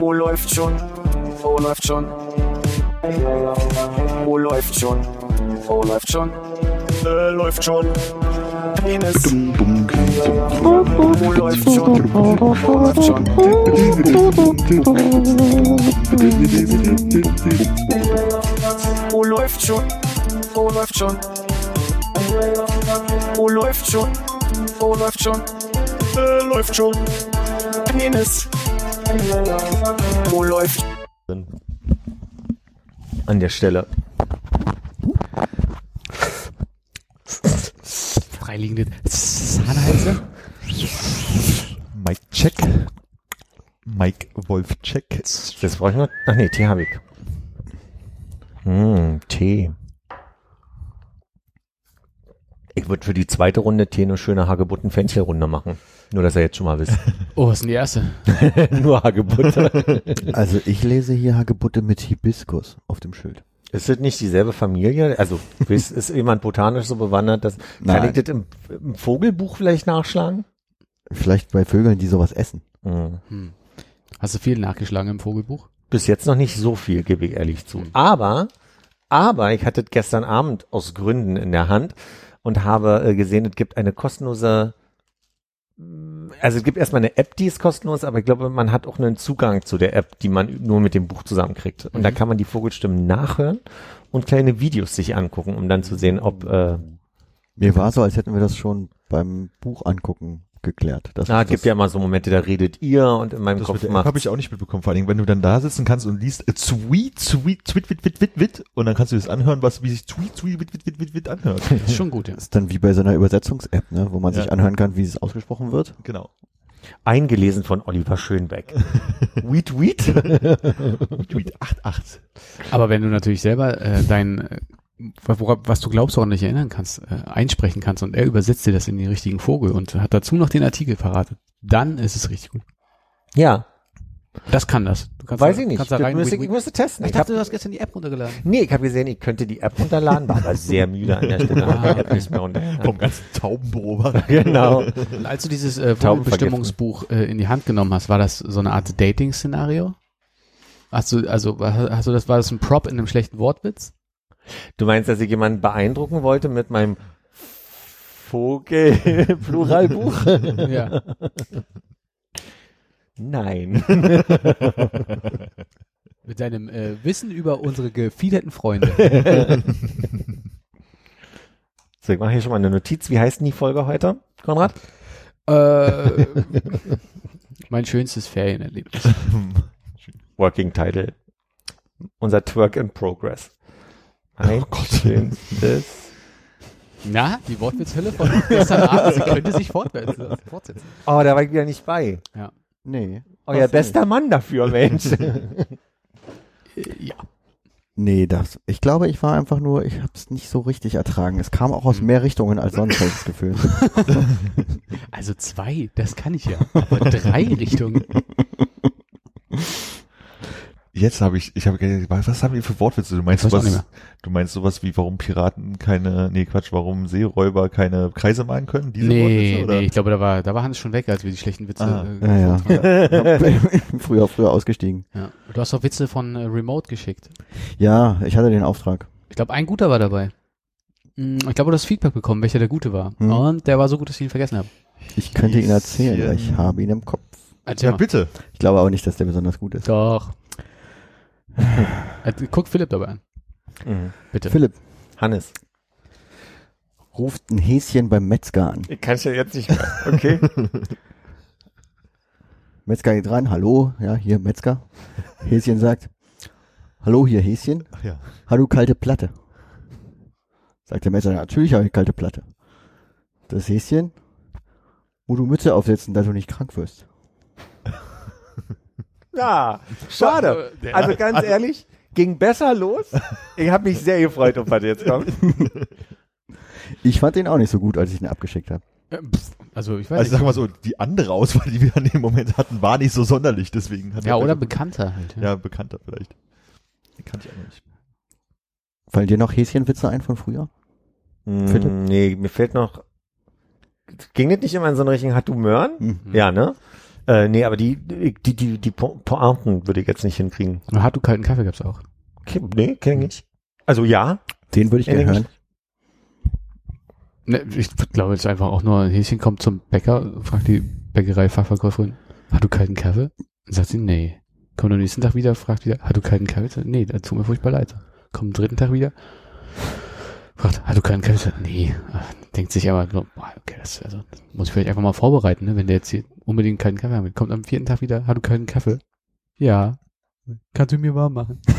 Oh, läuft schon. Oh, läuft schon. Oh, läuft schon. Oh, läuft schon. Äh, läuft schon. Penis. Oh, läuft schon. Oh, läuft schon. Oh, läuft schon. Oh, läuft schon. Oh. Oh. Äh, läuft schon. Penis. Oh, läuft. An der Stelle. Freiliegende Zahnhälse. Mike Check. Mike Wolf Check. Das brauche ich noch. Ach nee, Tee habe ich. Hm, Tee. Ich würde für die zweite Runde Tee eine schöne Hagebutten-Fenchel-Runde machen. Nur, dass ihr jetzt schon mal wisst. Oh, was ist denn die erste? Nur Hagebutte. Also ich lese hier Hagebutte mit Hibiskus auf dem Schild. Ist das nicht dieselbe Familie? Also ist, ist jemand botanisch so bewandert, dass kann Nein. ich das im, im Vogelbuch vielleicht nachschlagen? Vielleicht bei Vögeln, die sowas essen. Hm. Hast du viel nachgeschlagen im Vogelbuch? Bis jetzt noch nicht so viel, gebe ich ehrlich zu. Aber, aber ich hatte es gestern Abend aus Gründen in der Hand und habe äh, gesehen, es gibt eine kostenlose, also es gibt erstmal eine App, die ist kostenlos, aber ich glaube, man hat auch einen Zugang zu der App, die man nur mit dem Buch zusammenkriegt. Und da kann man die Vogelstimmen nachhören und kleine Videos sich angucken, um dann zu sehen, ob äh, Mir war so, als hätten wir das schon beim Buch angucken geklärt. Das na, ist gibt das, ja mal so Momente, da redet ihr und in meinem Das Kopf macht habe ich auch nicht mitbekommen. Vor allen Dingen, wenn du dann da sitzen kannst und liest äh, Tweet, Tweet, Tweet, Wit, Wit, Wit, Wit, und dann kannst du das anhören, was wie sich Tweet, Tweet, Wit, Wit, Wit, Wit anhört. Das ist schon gut, ja. ist dann wie bei so einer Übersetzungs-App, ne, wo man Ja. sich anhören kann, wie es ausgesprochen wird. genau. eingelesen von Oliver Schönbeck. Weed, weed. Tweet 88. Aber wenn du natürlich selber äh, dein, was du glaubst, woran du dich erinnern kannst, äh, einsprechen kannst und er übersetzt dir das in den richtigen Vogel und hat dazu noch den Artikel verratet, dann ist es richtig gut. Ja, Das kann das. Du kannst weiß da, ich nicht. Kannst da Das rein, müsste, ich müsste testen. ich Ich hab, dachte, du hast gestern die App runtergeladen. nee, ich habe gesehen, ich könnte die App runterladen, war aber sehr müde an der Stelle. Ah, Ich hab nicht mehr. Vom ganzen Taubenbeobachter. Genau. Und als du dieses äh, Vogelbestimmungsbuch äh, in die Hand genommen hast, war das so eine Art Dating-Szenario? Hast du, also, hast du das, war das ein Prop in einem schlechten Wortwitz? Du meinst, dass ich jemanden beeindrucken wollte mit meinem Vogel-Pluralbuch? ja. Nein. Mit deinem äh, Wissen über unsere gefiederten Freunde. So, ich mache hier schon mal eine Notiz. Wie heißt denn die Folge heute, Konrad? äh, mein schönstes Ferienerlebnis. Working Title. Unser Twerk in Progress. Ein schönstes. Na, die Wortwitzhölle von gestern Abend, sie könnte sich fortsetzen. fortsetzen. Oh, da war ich wieder nicht bei. Nee. Euer bester Mann dafür, Mensch. Ja. Nee, das, ich glaube, ich war einfach nur, ich habe es nicht so richtig ertragen. Es kam auch aus mehr Richtungen als sonst, habe ich das Gefühl. Also zwei, das kann ich ja. Aber drei Richtungen. Jetzt habe ich, ich habe, was haben wir für Wortwitze? Du meinst auch sowas, du meinst sowas wie, warum Piraten keine, nee Quatsch, warum Seeräuber keine Kreise malen können? Diese Nee, Wortwitze, oder? nee, ich glaube, da war, da war Hans schon weg, als wir die schlechten Witze. Ah. äh, Ja, ja. früher, früher ausgestiegen. ja. Du hast doch Witze von äh, Remote geschickt. Ja, ich hatte den Auftrag. Ich glaube, ein guter war dabei. Mm, Ich glaube, du hast Feedback bekommen, welcher der gute war. Hm. Und der war so gut, dass ich ihn vergessen habe. Ich könnte ihn erzählen, ich habe ihn im Kopf. Erzähl Ja, mal. bitte. Ich glaube aber nicht, dass der besonders gut ist. Doch. Äh, Guck Philipp dabei an. Mhm. Bitte. Philipp Hannes. ruft ein Häschen beim Metzger an. Ich kann es ja jetzt nicht mehr. Okay. Metzger geht rein, hallo, ja, hier Metzger. Häschen sagt, hallo, hier Häschen, Ach ja. hallo, kalte Platte. Sagt der Metzger, natürlich habe ich kalte Platte. Das Häschen, wo du Mütze aufsetzen, da du nicht krank wirst. Ja, schade. Also ganz ehrlich, ging besser los. Ich habe mich sehr gefreut, ob was jetzt kommt. Ich fand den auch nicht so gut, als ich ihn abgeschickt habe. Äh, Also ich weiß Also nicht. sag mal so, die andere Auswahl, die wir an dem Moment hatten, war nicht so sonderlich, deswegen hat ja, er oder bekannter halt. Ja, bekannter vielleicht. Den kannte ich auch nicht. Fallen dir noch Häschenwitze ein von früher? Philipp? Mm, nee, mir fällt noch. Ging das nicht immer in so einen richtigen Hat du Möhren? Hm. Hm. Ja, ne? Äh, nee, aber die, die, die, die Po- Pointen würde ich jetzt nicht hinkriegen. Hart du kalten Kaffee gab's auch. Okay, nee, kenn ich nicht. Also ja, Den würde ich gerne hören. Ne, ich glaube jetzt einfach auch nur, ein Häschen kommt zum Bäcker, fragt die Bäckerei-Fachverkäuferin, hat du kalten Kaffee? Dann sagt sie, nee. Kommt am nächsten Tag wieder, fragt wieder, hat du kalten Kaffee? Sagt, nee, das tut mir furchtbar leid. Kommt am dritten Tag wieder, fragt, hat du kalten Kaffee? Nee. Ach, Denkt sich aber, so, boah, okay, das, also, das muss ich vielleicht einfach mal vorbereiten, ne, wenn der jetzt hier unbedingt kalten Kaffee haben will. Kommt am vierten Tag wieder, hat du kalten Kaffee? Ja. Kannst du mir warm machen?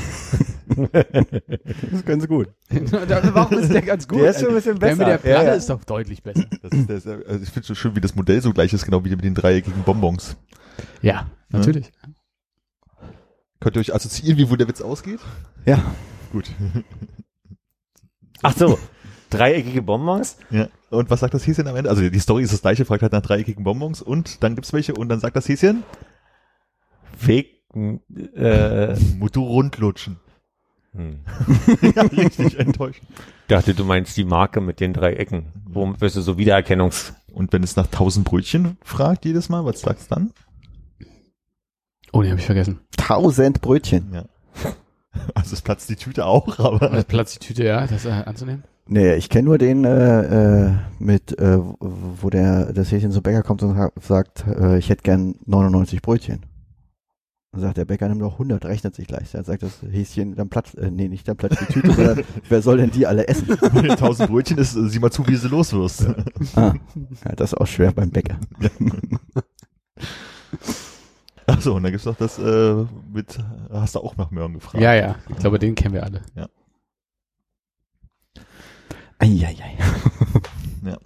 Das ist ganz gut. Warum ist der ganz gut? Der ist schon ein bisschen Der mit der besser. Ja, Platte ja. ist doch deutlich besser. Das ist, das, also ich finde schon schön, wie das Modell so gleich ist, genau wie mit den dreieckigen Bonbons. Ja, natürlich. Könnt ihr euch assoziieren, wie wo der Witz ausgeht? Ja. Gut. Ach so, dreieckige Bonbons. Ja. Und was sagt das Häschen am Ende? Also die Story ist das gleiche, fragt halt nach dreieckigen Bonbons und dann gibt's welche und dann sagt das Häschen, Weg, äh, Motto rundlutschen. hm. ja, richtig enttäuschend. dachte, du meinst die Marke mit den drei Ecken. Wo wirst du so Wiedererkennungs... Und wenn es nach tausend Brötchen fragt jedes Mal, was sagt's dann? Oh, den habe ich vergessen. Tausend Brötchen. Ja. Also es platzt die Tüte auch, aber Das Platz die Tüte, ja, das äh, anzunehmen. Nee, ich kenne nur den äh, äh, mit, äh, wo der das Häschen zum Bäcker kommt und sagt, äh, ich hätte gern 99 Brötchen. Dann sagt der Bäcker, nimm doch 100, rechnet sich leicht. Dann sagt das Häschen, dann platzt, äh, nee, nicht dann platzt die Tüte, sondern wer soll denn die alle essen? bei den tausend Brötchen ist, sieh mal zu, wie sie loswirst. Ah, ja, das ist auch schwer beim Bäcker. Achso, und dann gibt's noch das äh, mit, hast du auch nach Möhren gefragt. Ja, ja, ich glaube, den kennen wir alle. Eieiei.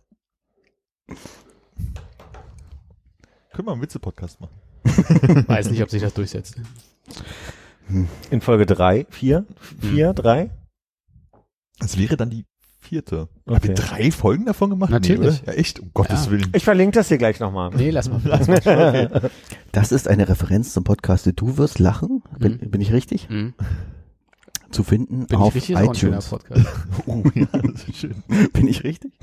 Können wir einen Witze-Podcast machen. Weiß nicht, ob sich das durchsetzt. In Folge drei, vier, vier, drei? Das wäre dann die vierte. Haben Okay. wir drei Folgen davon gemacht? Natürlich. Nee? Ja, echt? Um Gottes Ja. Willen. Ich verlinke das hier gleich nochmal. Nee, lass mal. Das ist eine Referenz zum Podcast Du wirst lachen. Bin, bin ich richtig? Mhm. Zu finden Bin auf ich richtig? Ist auch ein schöner iTunes. Podcast. Oh, ja, das ist schön. Bin ich richtig?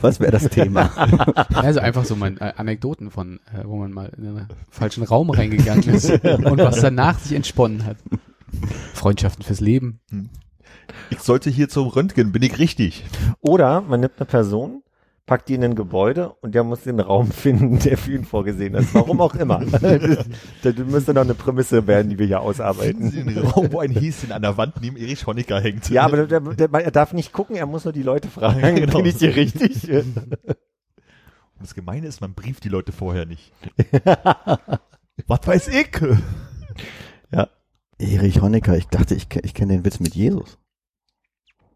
Was wäre das Thema? Also einfach so mal äh, Anekdoten von, äh, wo man mal in einen falschen Raum reingegangen ist und was danach sich entsponnen hat. Freundschaften fürs Leben. Ich sollte hier zum Röntgen, bin ich richtig? Oder man nimmt eine Person, packt die in ein Gebäude und der muss den Raum finden, der für ihn vorgesehen ist. Warum auch immer. das, das müsste noch eine Prämisse werden, die wir hier Finden Sie ausarbeiten. den Raum, wo ein Häschen an der Wand neben Erich Honecker hängt. Ja, aber der, der, der, er darf nicht gucken, er muss nur die Leute fragen. Genau. Bin ich hier richtig? Und das Gemeine ist, man brieft die Leute vorher nicht. Was weiß ich? Erich Honecker, ich dachte, ich, ich kenne den Witz mit Jesus.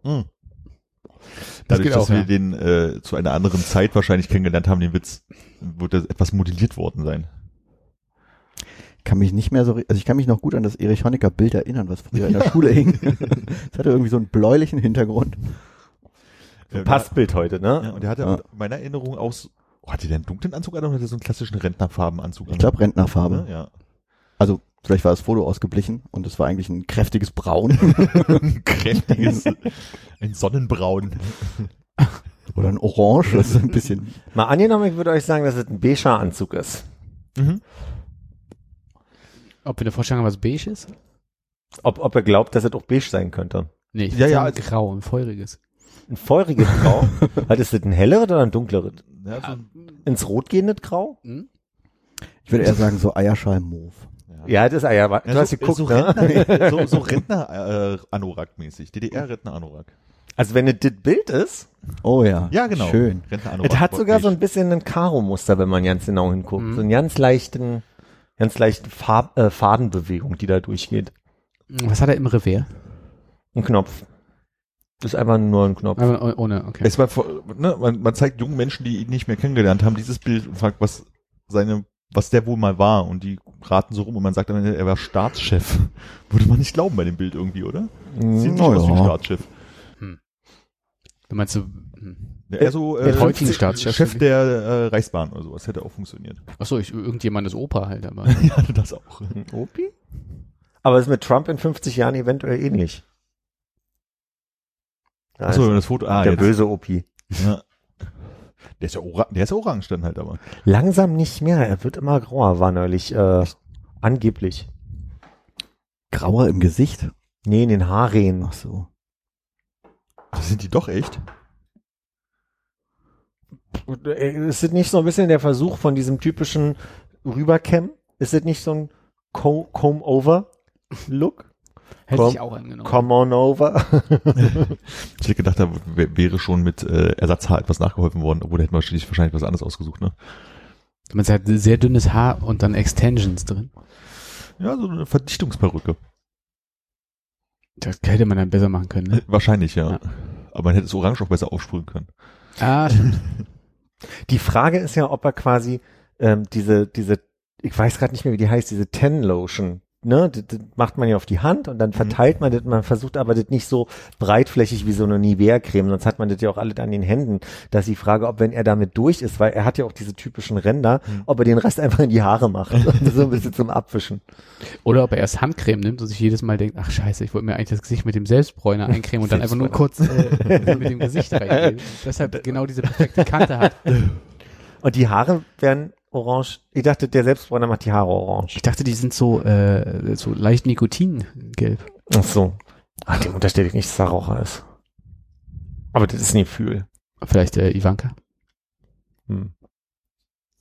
Hm. Dadurch, geht dass auch, wir ja. den äh, zu einer anderen Zeit wahrscheinlich kennengelernt haben, den Witz, wird das etwas modelliert worden sein. Kann mich nicht mehr so, also ich kann mich noch gut an das Erich Honecker Bild erinnern, was früher in der Schule hing. Es hatte irgendwie so einen bläulichen Hintergrund. Äh, Passbild heute, Ja, ne? und der hatte Ja. in meiner Erinnerung aus, oh, hatte der einen dunklen Anzug an oder hatte der so einen klassischen Rentnerfarbenanzug an? Ich glaube Rentnerfarbe. Ne? Ja. Also vielleicht war das Foto ausgeblichen und es war eigentlich ein kräftiges Braun Ein kräftiges, ein Sonnenbraun. oder ein Orange, das ist ein bisschen. Mal angenommen, ich würde euch sagen, dass es ein beiger Anzug ist. Mhm. Ob wir eine Vorstellung haben, was beige ist? Ob, ob er glaubt, dass es auch beige sein könnte. Nee, ich Ja, ja, ja, grau, ein feuriges. Ein feuriges Grau. Hat es das ein helleres oder ein dunkleres? Ja, so, Ins Rot gehendes Grau? Hm? Ich würde eher sagen so Eierschal Mauve. Ja, das ist ah, ja, du Ja, hast so, geguckt, so ne? Rentner, so, so Rentner äh, Anorak-mäßig. DDR-Rentner-Anorak. Also wenn es das Bild ist, Oh ja. Ja, genau. Schön. Rentner-Anorak. es hat sogar so ein bisschen ein Karo-Muster, wenn man ganz genau hinguckt. Mhm. So einen ganz leichten, ganz leichten Farb, äh, Fadenbewegung, die da durchgeht. Was hat er im Revers? Ein Knopf. Das ist einfach nur ein Knopf. Aber oh- ohne, okay. Es war, ne, man, man zeigt jungen Menschen, die ihn nicht mehr kennengelernt haben, dieses Bild und fragt, was seine, was der wohl mal war. Und die raten so rum und man sagt dann, er war Staatschef. Würde man nicht glauben bei dem Bild irgendwie, oder? Sieht nicht na aus wie ein. Staatschef. Du meinst so, hm. Ja, eher so Den äh, heutigen Chef- Staatschef. Chef der äh, Reichsbahn oder sowas. Hätte auch funktioniert. achso, irgendjemandes Opa halt, aber. ja, das auch. Ein Opi? Aber ist mit Trump in 50 Jahren eventuell ähnlich. Da Achso, das Foto. Ah, der jetzt. böse Opi. Ja. Der ist ja, ora der ist ja orange dann halt aber. Langsam nicht mehr, er wird immer grauer, war neulich, äh, angeblich. Grauer im Gesicht. Nee, in den Haaren. Ach so. Das sind die doch echt. Äh, Ist es nicht so ein bisschen der Versuch von diesem typischen Rübercam? Ist es nicht so ein Co- Comb-Over-Look? Hätte Komm, ich auch angenommen. Come on over. Ich hätte gedacht, da wär- wäre schon mit äh, Ersatzhaar etwas nachgeholfen worden, obwohl da hätten wir wahrscheinlich, wahrscheinlich was anderes ausgesucht, ne? Man sagt sehr dünnes Haar und dann Extensions drin. Ja, so eine Verdichtungsperücke. Das hätte man dann besser machen können. Ne? Wahrscheinlich, ja. Ja. Aber man hätte das Orange auch besser aufsprühen können. Ah, stimmt. Die Frage ist ja, ob er quasi ähm, diese, diese, ich weiß gerade nicht mehr, wie die heißt, diese Ten Lotion, ne, das, das macht man ja auf die Hand und dann verteilt man das, man versucht aber das nicht so breitflächig wie so eine Nivea-Creme, sonst hat man das ja auch alle an den Händen. Da ist die Frage, ob wenn er damit durch ist, weil er hat ja auch diese typischen Ränder, ob er den Rest einfach in die Haare macht. so ein bisschen zum Abwischen. Oder ob er erst Handcreme nimmt und sich jedes Mal denkt, ach scheiße, ich wollte mir eigentlich das Gesicht mit dem Selbstbräuner eincremen und dann einfach nur kurz äh, mit dem Gesicht reingehen. Deshalb genau diese perfekte Kante hat. Und die Haare werden orange. Ich dachte, der Selbstbräuner macht die Haare orange. Ich dachte, die sind so, äh, so leicht Nikotingelb. Ach so. Ach, dem unterstelle ich nicht, dass er Raucher ist. Aber das ist ein Gefühl. Vielleicht äh, Ivanka. Hm.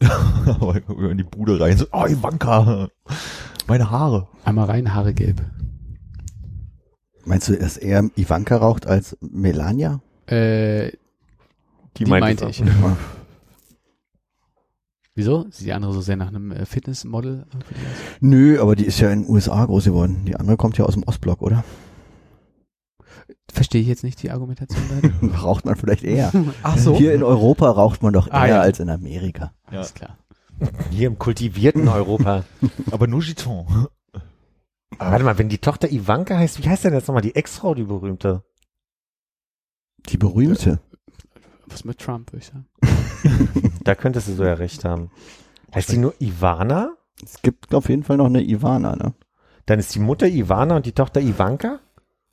Aber in die Bude rein, so, oh, Ivanka, meine Haare. Einmal rein, Haare gelb. Meinst du, dass eher Ivanka raucht als Melania? Äh, die, meint meinte es ich. Wieso? Sieht die andere so sehr nach einem äh, Fitnessmodel aus? Nö, aber die ist ja in den USA groß geworden. Die andere kommt ja aus dem Ostblock, oder? Verstehe ich jetzt nicht die Argumentation. Raucht man vielleicht eher. Ach so. Hier in Europa raucht man doch eher Ah, ja. als in Amerika. Ja. Alles klar. Hier im kultivierten Europa. Aber nur Giton. Aber warte mal, wenn die Tochter Ivanka heißt, wie heißt denn jetzt nochmal die Ex-Frau, die berühmte? Die berühmte. Was mit Trump, würde ich sagen. Da könntest du so ja recht haben. Heißt die nur Ivana? Es gibt auf jeden Fall noch eine Ivana, ne? Dann ist die Mutter Ivana und die Tochter Ivanka?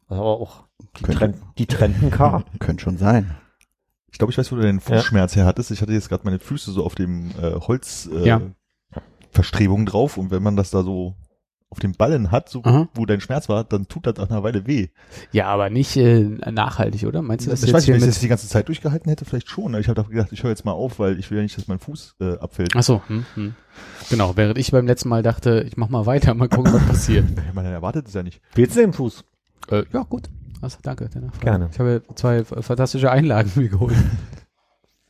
Aber auch die, Könnte. Tren die trennten K. Könnte schon sein. Ich glaube, ich weiß, wo du deinen Fußschmerz her hattest. Ich hatte jetzt gerade meine Füße so auf dem äh, Holz äh, Ja. Verstrebung drauf und wenn man das da so auf den Ballen hat, so Aha. wo dein Schmerz war, dann tut das nach einer Weile weh. Ja, aber nicht äh, nachhaltig, oder? Meinst du das ich jetzt weiß nicht, wenn ich das die ganze Zeit durchgehalten hätte, vielleicht schon. Ich habe gedacht, ich höre jetzt mal auf, weil ich will ja nicht, dass mein Fuß äh, abfällt. Ach so, hm, hm. Genau, während ich beim letzten Mal dachte, ich mach mal weiter, mal gucken, was passiert. Meine, erwartet es ja nicht. Willst du den Fuß? Äh, ja, gut. Also, danke. Gerne. Ich habe zwei fantastische Einlagen mir geholt.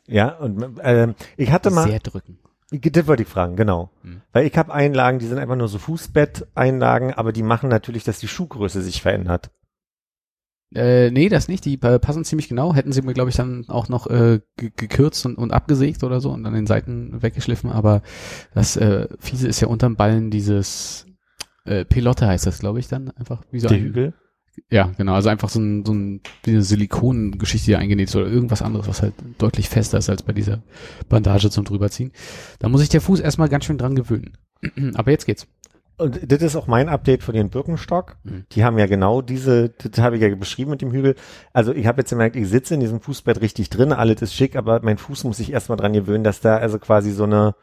Ja, und ähm, ich hatte mal, Sehr drücken. Das wollte ich fragen, genau. Hm. Weil ich habe Einlagen, die sind einfach nur so Fußbett-Einlagen, aber die machen natürlich, dass die Schuhgröße sich verändert. Äh, nee, das nicht. Die äh, passen ziemlich genau. Hätten sie mir, glaube ich, dann auch noch äh, ge- gekürzt und, und abgesägt oder so und an den Seiten weggeschliffen. Aber das äh, Fiese ist ja unterm Ballen dieses äh, Pelotte heißt das, glaube ich, dann einfach wie so Der ein, Hügel. Ja, genau. Also einfach so ein, so ein wie eine Silikongeschichte, die eingenäht ist oder irgendwas anderes, was halt deutlich fester ist als bei dieser Bandage zum drüberziehen. Da muss sich der Fuß erstmal ganz schön dran gewöhnen. Aber jetzt geht's. Und das ist auch mein Update für den Birkenstock. Mhm. Die haben ja genau diese, das habe ich ja beschrieben mit dem Hügel. Also ich habe jetzt gemerkt, ich sitze in diesem Fußbett richtig drin, alles ist schick, aber mein Fuß muss sich erstmal dran gewöhnen, dass da also quasi so eine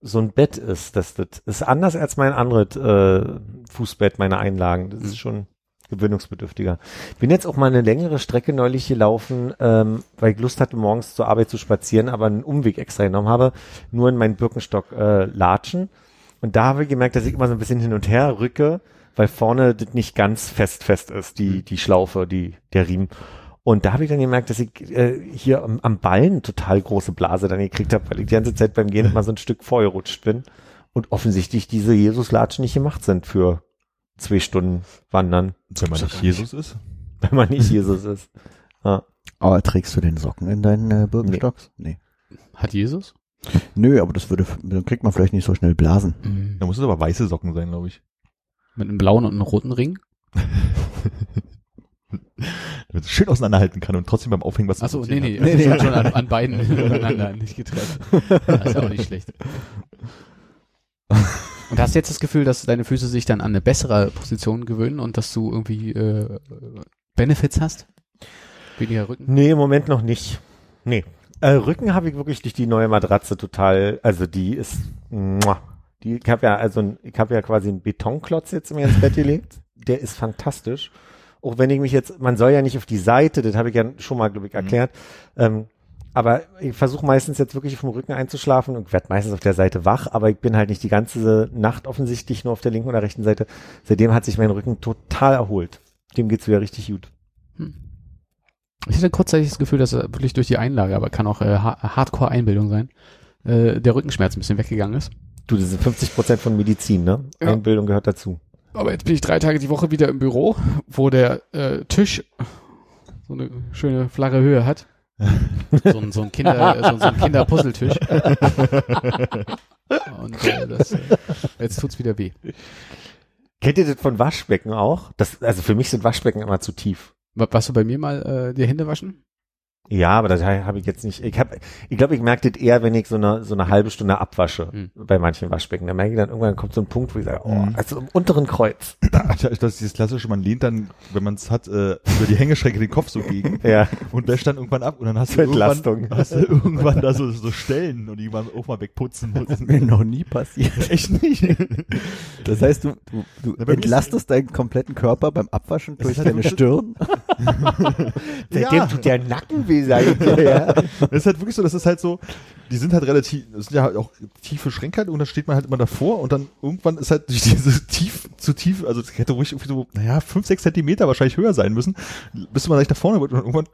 so ein Bett ist. Das, das ist anders als mein anderes äh, Fußbett, meine Einlagen. Das ist schon gewöhnungsbedürftiger. Bin jetzt auch mal eine längere Strecke neulich gelaufen, ähm, weil ich Lust hatte, morgens zur Arbeit zu spazieren, aber einen Umweg extra genommen habe, nur in meinen Birkenstock äh, latschen. Und da habe ich gemerkt, dass ich immer so ein bisschen hin und her rücke, weil vorne das nicht ganz fest fest ist, die, die Schlaufe, die, der Riemen. Und da habe ich dann gemerkt, dass ich äh, hier am, am Ballen total große Blase dann gekriegt habe, weil ich die ganze Zeit beim Gehen immer so ein Stück vorgerutscht bin. Und offensichtlich diese Jesus-Latschen nicht gemacht sind für zwei Stunden Wandern, Wenn man nicht gar nicht. Jesus ist. wenn man nicht Jesus ist. Ja. Aber trägst du den Socken in deinen äh, Birkenstocks? Nee. Hat Jesus? Nö, aber das würde, dann kriegt man vielleicht nicht so schnell Blasen. Mhm. Da muss es aber weiße Socken sein, glaube ich. Mit einem blauen und einem roten Ring? Damit es schön auseinanderhalten kann und trotzdem beim Aufhängen was Achso, nee, nee, hat. also schon, schon an, an beiden übereinander, nicht getrennt. Das ist ja auch nicht schlecht. Und hast du jetzt das Gefühl, dass deine Füße sich dann an eine bessere Position gewöhnen und dass du irgendwie äh, Benefits hast? Weniger Rücken? Nee, im Moment noch nicht. Nee. Äh, Rücken habe ich wirklich durch die neue Matratze total, also die ist, muah. die, ich habe ja, also ich habe ja quasi einen Betonklotz jetzt mir ins Bett gelegt. Der ist fantastisch. Auch wenn ich mich jetzt, man soll ja nicht auf die Seite, das habe ich ja schon mal, glaube ich, erklärt. Ähm, aber ich versuche meistens jetzt wirklich auf dem Rücken einzuschlafen und werde meistens auf der Seite wach, aber ich bin halt nicht die ganze Nacht offensichtlich nur auf der linken oder rechten Seite. Seitdem hat sich mein Rücken total erholt. Dem geht's wieder richtig gut. Ich hatte kurzzeitig das Gefühl, dass er wirklich durch die Einlage, aber kann auch äh, Ha- Hardcore-Einbildung sein, äh, der Rückenschmerz ein bisschen weggegangen ist. Du, das sind 50 Prozent von Medizin, ne? Ja. Einbildung gehört dazu. Aber jetzt bin ich drei Tage die Woche wieder im Büro, wo der äh, Tisch so eine schöne flache Höhe hat. so ein, so ein Kinder, so, so ein Kinderpuzzletisch. Und äh, das, äh, jetzt tut's wieder weh. Kennt ihr das von Waschbecken auch? Das, also für mich sind Waschbecken immer zu tief. Wa- Warst du bei mir mal äh, die Hände waschen? Ja, aber das habe ich jetzt nicht. Ich habe, ich glaube, ich merke das eher, wenn ich so eine so eine halbe Stunde abwasche Hm. bei manchen Waschbecken. Da merke ich dann irgendwann kommt so ein Punkt, wo ich sage, oh, Mhm. also im unteren Kreuz. Das ist dieses klassische, man lehnt dann, wenn man es hat, äh, über die Hängeschränke den Kopf so gegen Ja, und wäscht dann irgendwann ab und dann hast du irgendwann, Entlastung. hast du irgendwann da so, so Stellen und die man auch mal wegputzen muss. Das ist mir noch nie passiert. Echt nicht? Das heißt, du, du, du entlastest deinen kompletten Körper beim Abwaschen durch halt deine Stirn. seitdem Ja. tut der Nacken weh sein. ja. Das ist halt wirklich so, das ist halt so, die sind halt relativ, das sind ja halt auch tiefe Schränke halt und da steht man halt immer davor und dann irgendwann ist halt diese tief, zu tief, also das hätte ruhig irgendwie so, naja, fünf, sechs Zentimeter wahrscheinlich höher sein müssen, bis man gleich nach vorne wird und irgendwann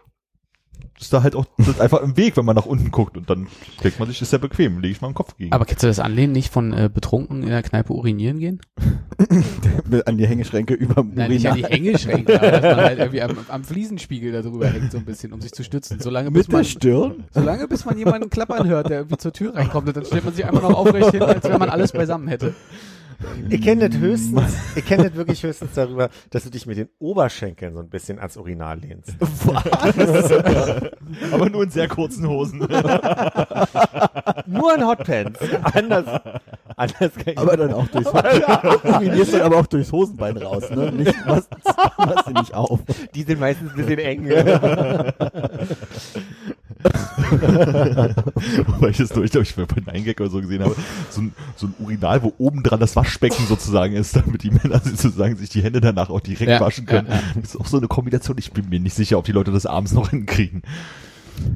ist da halt auch das einfach im Weg, wenn man nach unten guckt und dann denkt man sich, ist ja bequem, lege ich mal den Kopf gegen. Aber kennst du das Anlehnen nicht von äh, betrunken in der Kneipe urinieren gehen? An die Hängeschränke über Nein, nicht an die Hängeschränke, aber dass man halt irgendwie am, am Fliesenspiegel da drüber hängt so ein bisschen, um sich zu stützen. Solange bis Mit der man, Stirn? solange bis man jemanden klappern hört, der irgendwie zur Tür reinkommt, und dann stellt man sich einfach noch aufrecht hin, als wenn man alles beisammen hätte. Ich kenne das höchstens, ich kenne das wirklich höchstens darüber, dass du dich mit den Oberschenkeln so ein bisschen ans Urinal lehnst. Aber nur in sehr kurzen Hosen. Nur in Hotpants. Anders, anders kann ich Aber dann auch durchs urinierst dann aber auch durchs Hosenbein raus, ne? Nicht, was, was sie nicht auf. Die sind meistens ein bisschen eng. Weil ich das nur, ich glaube, ich bei Nine Gag oder so gesehen habe, so ein, so ein Urinal, wo oben dran das Waschbecken sozusagen ist, damit die Männer sozusagen sich die Hände danach auch direkt Ja, waschen können. ja, Das ist auch so eine Kombination. Ich bin mir nicht sicher, ob die Leute das abends noch hinkriegen.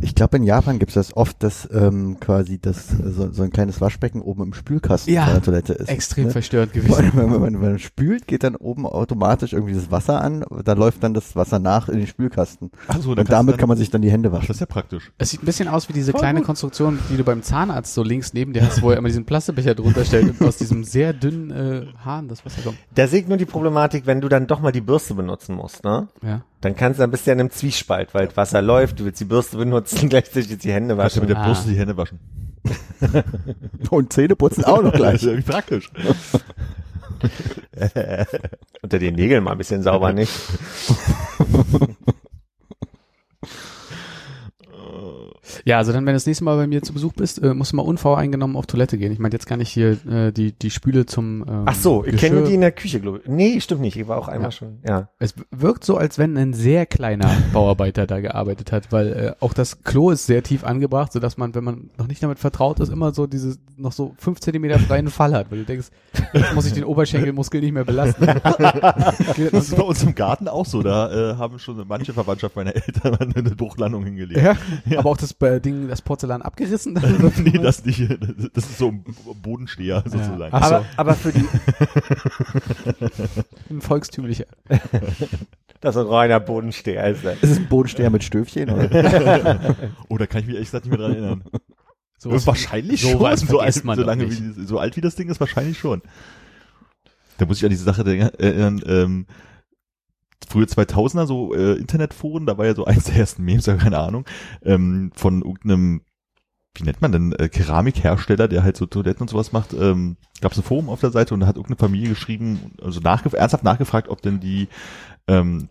Ich glaube, in Japan gibt es das oft, dass ähm, quasi das so, so ein kleines Waschbecken oben im Spülkasten Ja, von der Toilette ist. Extrem ne? verstörend gewesen. wenn man, wenn man, spült, geht dann oben automatisch irgendwie das Wasser an, da läuft dann das Wasser nach in den Spülkasten. Also, Und damit kann man sich dann die Hände Ach, waschen. das ist ja praktisch. Es sieht ein bisschen aus wie diese kleine Konstruktion, die du beim Zahnarzt so links neben dir hast, wo er immer diesen Plastikbecher drunter stellt und aus diesem sehr dünnen äh, Hahn das Wasser kommt. Da sehe ich nur die Problematik, wenn du dann doch mal die Bürste benutzen musst, ne? Ja. Dann kannst du, dann bist du ja in einem Zwiespalt, weil das Wasser läuft, du willst die Bürste benutzen, gleichzeitig jetzt die Hände Kannst du waschen. mit der Ah. Bürste die Hände waschen. Und Zähne putzen auch noch Das gleich. ist irgendwie praktisch. Unter den Nägeln mal ein bisschen sauber, nicht? Ja, also dann, wenn du das nächste Mal bei mir zu Besuch bist, äh, musst du mal unvoreingenommen auf Toilette gehen. Ich meine jetzt gar nicht hier äh, die, die Spüle zum ähm, Ach so, ich kenne die in der Küche, glaube ich. Nee, stimmt nicht. Ich war auch einmal Ja. schon. Ja. Es wirkt so, als wenn ein sehr kleiner Bauarbeiter da gearbeitet hat, weil äh, auch das Klo ist sehr tief angebracht, sodass man, wenn man noch nicht damit vertraut ist, immer so dieses noch so fünf Zentimeter freien Fall hat, weil du denkst, jetzt muss ich den Oberschenkelmuskel nicht mehr belasten. Das ist bei uns im Garten auch so. Da äh, haben schon manche Verwandtschaft meiner Eltern eine Bruchlandung hingelegt. ja, aber auch das äh, Ding, das Porzellan abgerissen. nee, das nicht. Das ist so ein Bodensteher sozusagen. So. Aber, aber für die, ein volkstümlicher. das ist ein reiner Bodensteher. Ist das. Ist es ein Bodensteher mit Stöfchen? Oder? Oh, da kann ich mich ehrlich gesagt nicht mehr dran erinnern. Sowas- wahrscheinlich sowas schon. So alt, so, lange wie, so alt wie das Ding ist, wahrscheinlich schon. Da muss ich an diese Sache denken- erinnern, ähm, frühe 2000er, so äh, Internetforen, da war ja so eins der ersten Memes, ja keine Ahnung, ähm, von irgendeinem, wie nennt man denn, äh, Keramikhersteller, der halt so Toiletten und sowas macht, ähm, gab es ein Forum auf der Seite und da hat irgendeine Familie geschrieben, also nachgef ernsthaft nachgefragt, ob denn die ähm,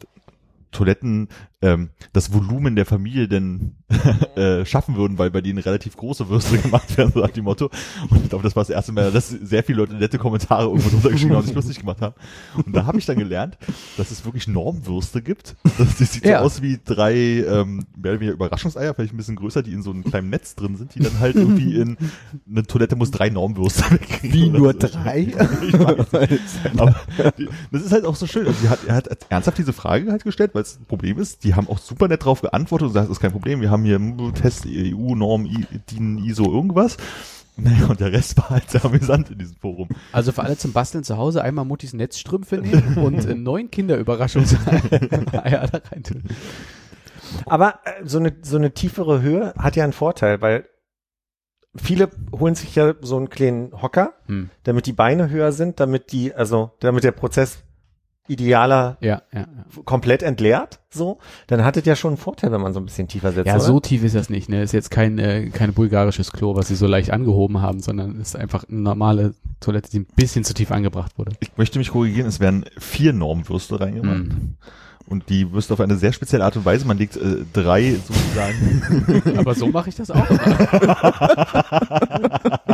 Toiletten ähm, das Volumen der Familie denn äh, schaffen würden, weil bei denen relativ große Würste gemacht werden, so nach dem Motto. Und ich glaube, das war das erste Mal, dass sehr viele Leute nette Kommentare irgendwo drunter geschrieben haben und sich lustig gemacht haben. Und da habe ich dann gelernt, dass es wirklich Normwürste gibt. Das, das sieht Ja. so aus wie drei ähm, mehr oder weniger Überraschungseier, vielleicht ein bisschen größer, die in so einem kleinen Netz drin sind, die dann halt irgendwie in eine Toilette muss drei Normwürste wegkriegen. Wie nur so. drei? Ich weiß nicht. Aber die, das ist halt auch so schön. Also die hat, er hat ernsthaft diese Frage halt gestellt, weil es ein Problem ist. Die haben auch super nett drauf geantwortet und gesagt, das ist kein Problem. Wir haben hier Test EU, Norm, I, DIN, ISO, irgendwas. Naja, und der Rest war halt sehr amüsant in diesem Forum. Also für alle zum Basteln zu Hause einmal Muttis Netzstrümpfe nehmen und äh, neun Kinderüberraschungseier da rein tun. Aber äh, so eine so eine tiefere Höhe hat ja einen Vorteil, weil viele holen sich ja so einen kleinen Hocker, Hm. damit die Beine höher sind, damit die also damit der Prozess idealer Ja, ja, ja. komplett entleert, so, dann hat es ja schon einen Vorteil, wenn man so ein bisschen tiefer setzt. Ja, oder? so tief ist das nicht. Ne, ist jetzt kein äh, kein bulgarisches Klo, was sie so leicht angehoben haben, sondern ist einfach eine normale Toilette, die ein bisschen zu tief angebracht wurde. Ich möchte mich korrigieren, es werden vier Normwürste reingemacht. Mhm. Und die Würste auf eine sehr spezielle Art und Weise. Man legt äh, drei sozusagen Aber so mache ich das auch.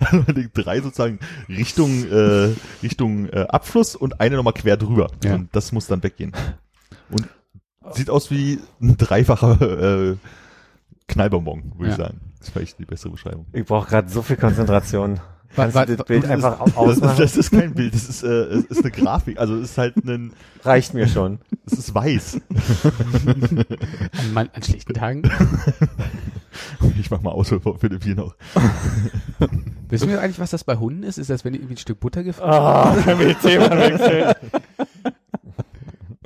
Also man legt drei sozusagen Richtung, äh, Richtung äh, Abfluss und eine nochmal quer drüber. Ja. Und das muss dann weggehen. Und sieht aus wie ein dreifacher äh, Knallbonbon, würde ich Ja. sagen. Das ist vielleicht die bessere Beschreibung. Ich brauche gerade so viel Konzentration. Kannst du das Bild das einfach Das ist, ausmachen? das ist kein Bild, das ist, äh, es ist eine Grafik. Also es ist halt ein, Reicht mir schon. es ist weiß. An, man, an schlechten Tagen. Ich mach mal Auto für Philipp hier noch. Wissen wir eigentlich, was das bei Hunden ist? Ist das, wenn die irgendwie ein Stück Butter gefressen Ah, können wir Thema wechseln?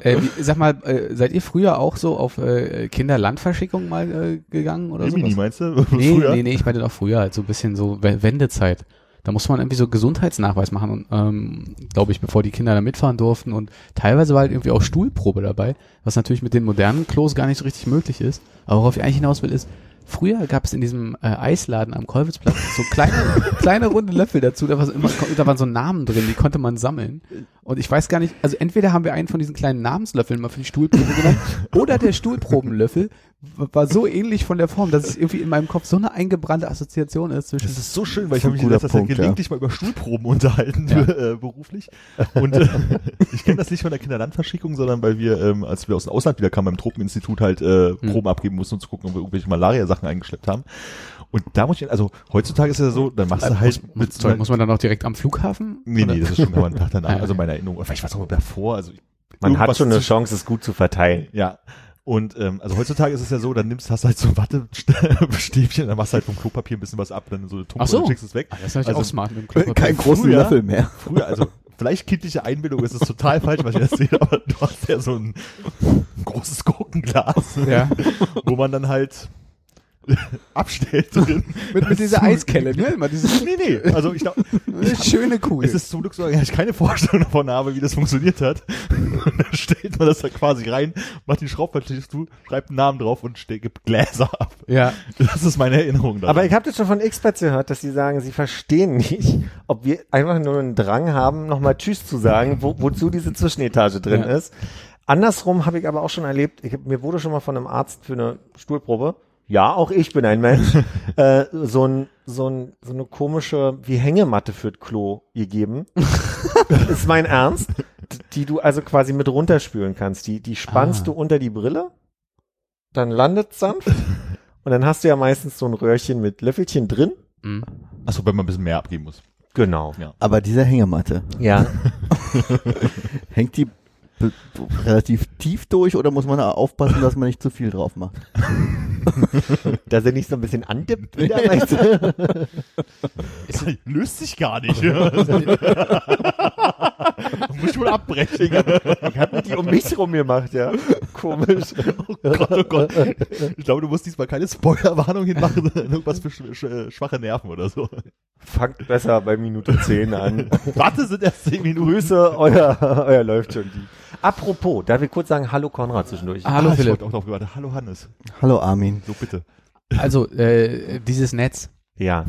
Äh, wie, sag mal, äh, seid ihr früher auch so auf äh, Kinderlandverschickung mal äh, gegangen oder so? Emini, meinst du? Nee, Früher? nee, nee, ich meine doch früher, halt so ein bisschen so We- Wendezeit. Da musste man irgendwie so Gesundheitsnachweis machen und ähm, glaube ich, bevor die Kinder da mitfahren durften und teilweise war halt irgendwie auch Stuhlprobe dabei, was natürlich mit den modernen Klos gar nicht so richtig möglich ist. Aber worauf ich eigentlich hinaus will, ist, früher gab es in diesem äh, Eisladen am Kolwitzplatz so kleine, kleine runde Löffel dazu, da, war immer, da waren so Namen drin, die konnte man sammeln. Und ich weiß gar nicht, also entweder haben wir einen von diesen kleinen Namenslöffeln mal für die Stuhlprobe genommen, oder der Stuhlprobenlöffel war so ähnlich von der Form, dass es irgendwie in meinem Kopf so eine eingebrannte Assoziation ist zwischen Das ist so schön, weil ich habe mich ein in letzter Zeit gelegentlich mal über Stuhlproben unterhalten, Ja. äh, beruflich. Und äh, ich kenne das nicht von der Kinderlandverschickung, sondern weil wir, ähm, als wir aus dem Ausland wieder kamen, beim Tropeninstitut halt äh, Proben abgeben mussten, um zu gucken, ob wir irgendwelche Malaria-Sachen eingeschleppt haben. Und da muss ich, also heutzutage ist es ja so, dann machst du halt mit Sorry, muss man dann auch direkt am Flughafen? Nee, Oder? nee, das ist schon aber einen Tag danach, Ah, also meine Erinnerung. Vielleicht war es auch davor, also Man hat schon eine Chance, es gut zu verteilen. Ja. Und ähm, also heutzutage ist es ja so, dann nimmst, hast halt so Wattestäbchen, dann machst du halt vom Klopapier ein bisschen was ab, dann so eine Ach so. und schickst es weg. Ah, das ist natürlich Also, auch smart mit dem Klopapier. Kein großen Früher- Löffel mehr. Früher, also vielleicht kindliche Einbildung ist es total falsch, was ich erzähle, aber du hast ja so ein, ein großes Gurkenglas, Ja. wo man dann halt abstellt drin. Mit, mit dieser Eiskelle, ne? Immer dieses Nee, nee, also ich glaube, schöne Kugel. es ist zum Glück so, dass ich keine Vorstellung davon habe, wie das funktioniert hat. Und dann stellt man das da quasi rein, macht die Schraubverschluss zu, schreibt einen Namen drauf und gibt Gläser ab. ja. Das ist meine Erinnerung daran. Aber ich habe das schon von Experts gehört, dass sie sagen, sie verstehen nicht, ob wir einfach nur einen Drang haben, nochmal Tschüss zu sagen, wo, wozu diese Zwischenetage drin Ja. ist. Andersrum habe ich aber auch schon erlebt, ich, mir wurde schon mal von einem Arzt für eine Stuhlprobe, ja, auch ich bin ein Mensch, äh, so, ein, so, ein, so eine komische, wie Hängematte für das Klo gegeben. ist mein Ernst, die du also quasi mit runterspülen kannst. Die, die spannst Ah. du unter die Brille, dann landet sanft und dann hast du ja meistens so ein Röhrchen mit Löffelchen drin. Mhm. Achso, wenn man ein bisschen mehr abgeben muss. Genau. Ja. Aber diese Hängematte, Ja. hängt die relativ tief durch oder muss man da aufpassen, dass man nicht zu viel drauf macht? Dass er nicht so ein bisschen andippt wieder, weißt du? Löst sich gar nicht. Muss ich wohl abbrechen. Ich hab die um mich rum gemacht, ja. Komisch. Oh Gott, oh Gott. Ich glaube, du musst diesmal keine Spoilerwarnung hinmachen, irgendwas für sch sch schwache Nerven oder so. Fangt besser bei Minute 10 an. Warte, sind erst 10 Minuten. Grüße, euer, euer läuft schon die. Apropos, darf ich kurz sagen, hallo Konrad zwischendurch. Hallo Ah, Philipp. auch drauf gewartet. Hallo Hannes. Hallo Armin. So bitte. Also, äh, dieses Netz, Ja.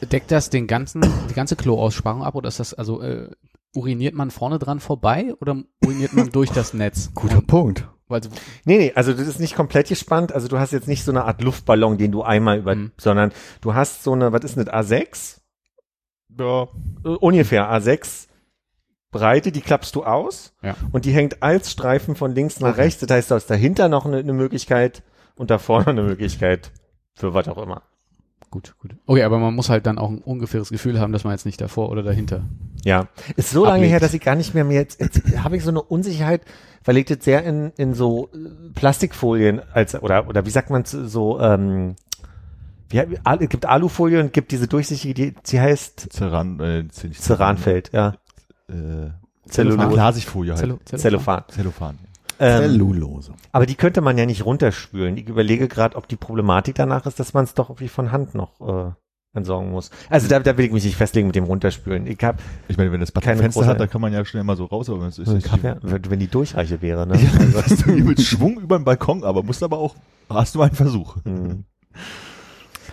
deckt das den ganzen, die ganze Kloaussparung ab oder ist das also äh, uriniert man vorne dran vorbei oder uriniert man durch das Netz? Guter Und, Punkt. also, Nee, nee, also das ist nicht komplett gespannt. Also du hast jetzt nicht so eine Art Luftballon, den du einmal über, Mhm. sondern du hast so eine, was ist eine A6? Ja. Äh, ungefähr A6 Breite, die klappst du aus Ja. und die hängt als Streifen von links nach rechts. Das heißt, du hast dahinter noch eine, eine Möglichkeit und da vorne eine Möglichkeit für was auch immer. gut, gut. Okay, aber man muss halt dann auch ein ungefähres Gefühl haben, dass man jetzt nicht davor oder dahinter. Ja, ist so lange Ablegt. her, dass ich gar nicht mehr mir jetzt, jetzt habe ich so eine Unsicherheit, weil ich das sehr in, in so äh, Plastikfolien als oder oder wie sagt man so ähm, wie, es gibt Alufolie und gibt diese durchsichtige, die, sie heißt Ceran, äh, nicht Ceranfeld, ja, Äh, Zellulose. Klarsichtfolie halt. Zello, Zello- Zellophan. Zellophan. Ähm, Zellulose. aber die könnte man ja nicht runterspülen. Ich überlege gerade, ob die Problematik danach ist, dass man es doch irgendwie von Hand noch äh, entsorgen muss. Also da, da will ich mich nicht festlegen mit dem Runterspülen. Ich habe Ich meine, wenn das Bad Fenster große- hat, da kann man ja schnell mal so raus, aber es ist nicht wenn die Durchreiche wäre, ne? Also hast du mit Schwung über den Balkon, aber musst aber auch, hast du einen Versuch. Hm.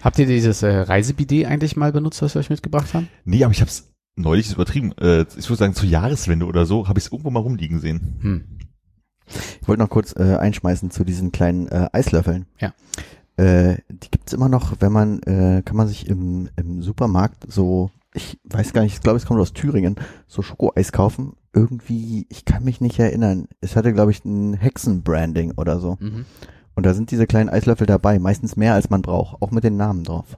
Habt ihr dieses äh, Reisebidet eigentlich mal benutzt, was wir euch mitgebracht haben? Nee, aber ich hab's neulich ist übertrieben. Äh, ich würde sagen, zur Jahreswende oder so, habe ich es irgendwo mal rumliegen sehen. Hm. Ich wollte noch kurz äh, einschmeißen zu diesen kleinen äh, Eislöffeln. Ja. Äh, die gibt's immer noch, wenn man, äh, kann man sich im, im Supermarkt so, ich weiß gar nicht, ich glaube, es kommt aus Thüringen, so Schokoeis kaufen. Irgendwie, ich kann mich nicht erinnern. Es hatte, glaube ich, ein Hexenbranding oder so. Mhm. Und da sind diese kleinen Eislöffel dabei, meistens mehr als man braucht, auch mit den Namen drauf.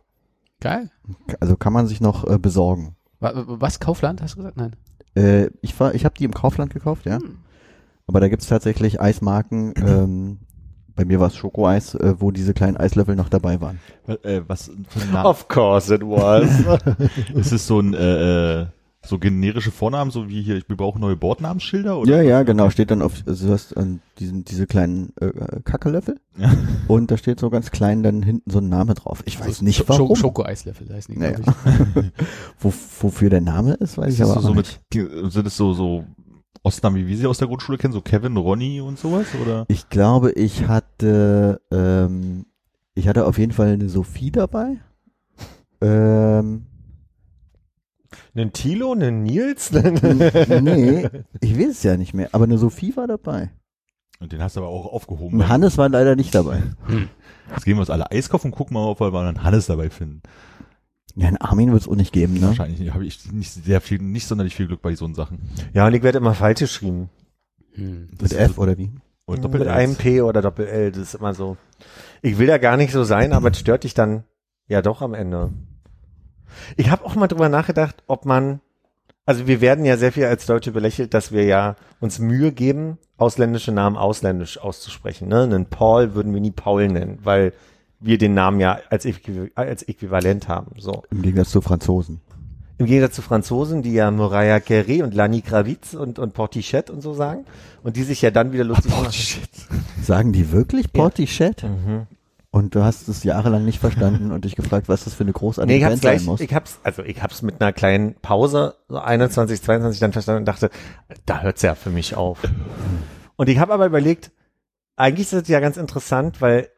Geil. Also kann man sich noch äh, besorgen. Wa- wa- Was, Kaufland, hast du gesagt? Nein. Äh, ich war, ich habe die im Kaufland gekauft, ja. Hm. Aber da gibt's tatsächlich Eismarken. Ähm, bei mir war es Schokoeis, äh, wo diese kleinen Eislöffel noch dabei waren. Äh, was für ein Name? Of course it was. Ist es so ein äh, äh, so generische Vornamen, so wie hier, wir brauchen neue Bordnamensschilder? Oder? Ja, ja, genau. Steht dann auf, also du hast an diesen, diese kleinen äh, äh, Kackelöffel Ja. und da steht so ganz klein dann hinten so ein Name drauf. Ich weiß nicht Sch- warum. Schokoeislöffel heißen die, Naja. ich. Wo, wofür der Name ist, weiß Ist ich aber so, auch so nicht. mit, sind es so, so Ostnamen, wie wir sie aus der Grundschule kennen, so Kevin, Ronny und sowas, oder? Ich glaube, ich hatte, ähm, ich hatte auf jeden Fall eine Sophie dabei. Ähm, Einen Tilo, einen Nils? nee, ich weiß es ja nicht mehr, aber eine Sophie war dabei. Und den hast du aber auch aufgehoben. Und Hannes war leider nicht dabei. Jetzt gehen wir uns alle Eis kaufen und gucken mal, ob wir einen Hannes dabei finden. Ja, einen Armin wird es auch nicht geben, ne? Wahrscheinlich habe ich nicht sehr viel, nicht sonderlich viel Glück bei so Sachen. Ja, und ich werde immer falsch geschrieben. Hm. Mit F oder wie? Oder Mit Doppel einem P oder Doppel-L, das ist immer so. Ich will ja gar nicht so sein, aber es stört dich dann ja doch am Ende. Ich habe auch mal drüber nachgedacht, ob man, also wir werden ja sehr viel als Deutsche belächelt, dass wir ja uns Mühe geben, ausländische Namen ausländisch auszusprechen. Ne? Einen Paul würden wir nie Paul nennen, weil wir den Namen ja als, Äquiv als Äquivalent haben. So. Im Gegensatz zu Franzosen. Im Gegensatz zu Franzosen, die ja Mariah Carey und Lani Kravitz und, und Portichet und so sagen. Und die sich ja dann wieder lustig machen. Sagen die wirklich Portichet? Mhm. Und du hast es jahrelang nicht verstanden und dich gefragt, was das für eine großartige Nee, Band sein gleich, muss. ich hab's, also ich hab's mit einer kleinen Pause, so 21, 22 dann verstanden und dachte, da hört's ja für mich auf. Und ich habe aber überlegt, eigentlich ist das ja ganz interessant, weil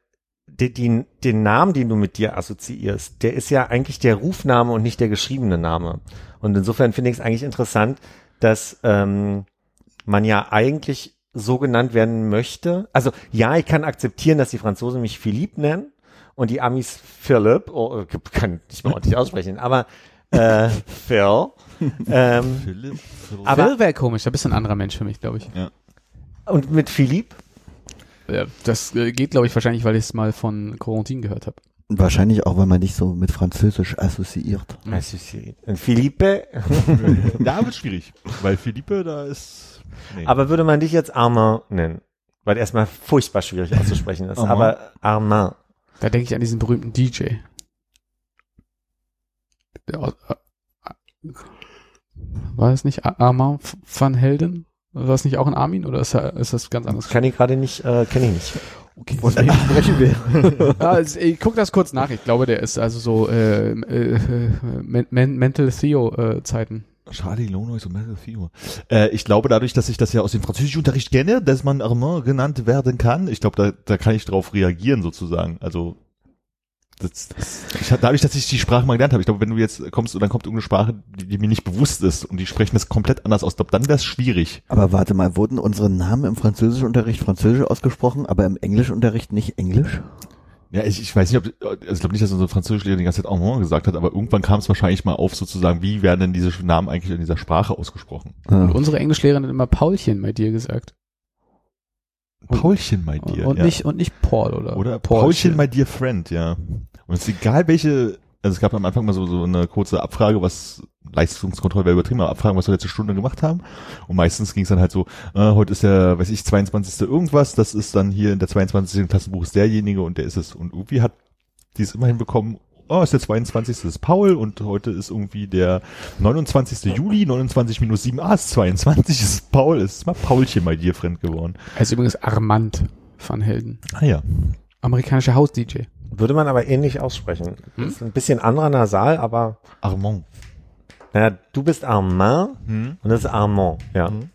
die, die, den Namen, den du mit dir assoziierst, der ist ja eigentlich der Rufname und nicht der geschriebene Name. Und insofern finde ich es eigentlich interessant, dass ähm, man ja eigentlich so genannt werden möchte. Also ja, ich kann akzeptieren, dass die Franzosen mich Philippe nennen und die Amis Philip, oh, kann nicht mehr ordentlich aussprechen, aber äh, Phil. Ähm, Philipp, Philipp. Aber- Phil wäre komisch, da bist du ein anderer Mensch für mich, glaube ich. und mit Philippe Ja, das äh, geht, glaube ich, wahrscheinlich, weil ich es mal von Corentin gehört habe. Wahrscheinlich auch, weil man dich so mit Französisch assoziiert. Und Philippe, da wird schwierig, weil Philippe da ist. Nee. aber würde man dich jetzt Armand nennen? Weil erstmal furchtbar schwierig auszusprechen ist. Armand. Aber Armand. Da denke ich an diesen berühmten DJ. Der, äh, äh, war es nicht Ar- Armand F- van Helden? War es nicht auch ein Armin oder ist, er- ist das ganz anders? kann ich gerade nicht, äh, kenne ich nicht. Okay. Von wem sprechen wir? Ja, also, ich guck das kurz nach. Ich glaube, der ist also so äh, äh, äh, Men Men Mental Theo äh, Zeiten. Charlie Lonois und Metal Theo. Äh, ich glaube, dadurch, dass ich das ja aus dem Französischunterricht kenne, dass man Armand genannt werden kann, ich glaube, da, da kann ich drauf reagieren sozusagen. Also Das, das, ich, dadurch, dass ich die Sprache mal gelernt habe, ich glaube, wenn du jetzt kommst und dann kommt irgendeine Sprache, die, die mir nicht bewusst ist und die sprechen das komplett anders aus, glaube, dann wäre es schwierig. Aber warte mal, wurden unsere Namen im Französischunterricht Französisch ausgesprochen, aber im Englischunterricht nicht Englisch? Ja, ich, ich weiß nicht, ob, also ich glaube nicht, dass unsere Französischlehrer die ganze Zeit Armand gesagt hat, aber irgendwann kam es wahrscheinlich mal auf, sozusagen, wie werden denn diese Namen eigentlich in dieser Sprache ausgesprochen? Und Ja. unsere Englischlehrerin hat immer Paulchen bei dir gesagt. Und- Paulchen, my dear. und ja. nicht, und nicht Paul oder? Oder Paulchen, my dear friend, ja. Und es ist egal, welche, also es gab am Anfang mal so, so eine kurze Abfrage, was Leistungskontrolle wäre übertrieben, aber Abfragen, was wir letzte Stunde gemacht haben. Und meistens ging es dann halt so, äh, heute ist der, weiß ich, 22. irgendwas, das ist dann hier in der 22. im Klassenbuch ist derjenige und der ist es. Und irgendwie hat die es immerhin bekommen, oh, ist der 22. das ist Paul und heute ist irgendwie der 29. Juli, 29 minus 7, ah, ist 22, ist Paul, ist mal Paulchen, my dear friend geworden. Er ist übrigens Armand van Helden. Ah ja. Amerikanischer Haus-DJ. Würde man aber ähnlich aussprechen. Hm? Ist ein bisschen anderer Nasal, aber Armand. naja, du bist Armand Hm? und das ist Armand, ja. Mhm.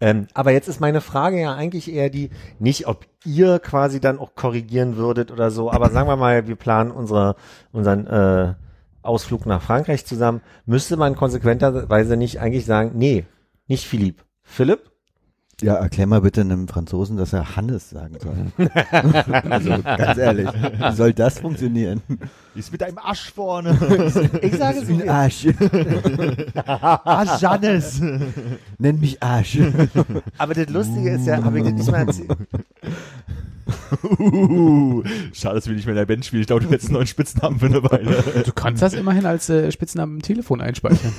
Ähm, aber jetzt ist meine Frage ja eigentlich eher die, nicht ob ihr quasi dann auch korrigieren würdet oder so, aber sagen wir mal, wir planen unsere, unseren äh, Ausflug nach Frankreich zusammen, müsste man konsequenterweise nicht eigentlich sagen, nee, nicht Philipp. Philipp? Ja, erklär mal bitte einem Franzosen, dass er Hannes sagen soll. also ganz ehrlich, wie soll das funktionieren? Ist mit einem Asch vorne. Ich sage es Ein. Arsch. Asch Jannes. Nenn mich Arsch. Aber das Lustige ist ja, habe ich das nicht mal erzählt. Uh, schade, dass wir nicht mehr in der Band spielen. Ich glaube, du hättest einen neuen Spitznamen für eine Weile. Du kannst das immerhin als äh, Spitznamen im Telefon einspeichern.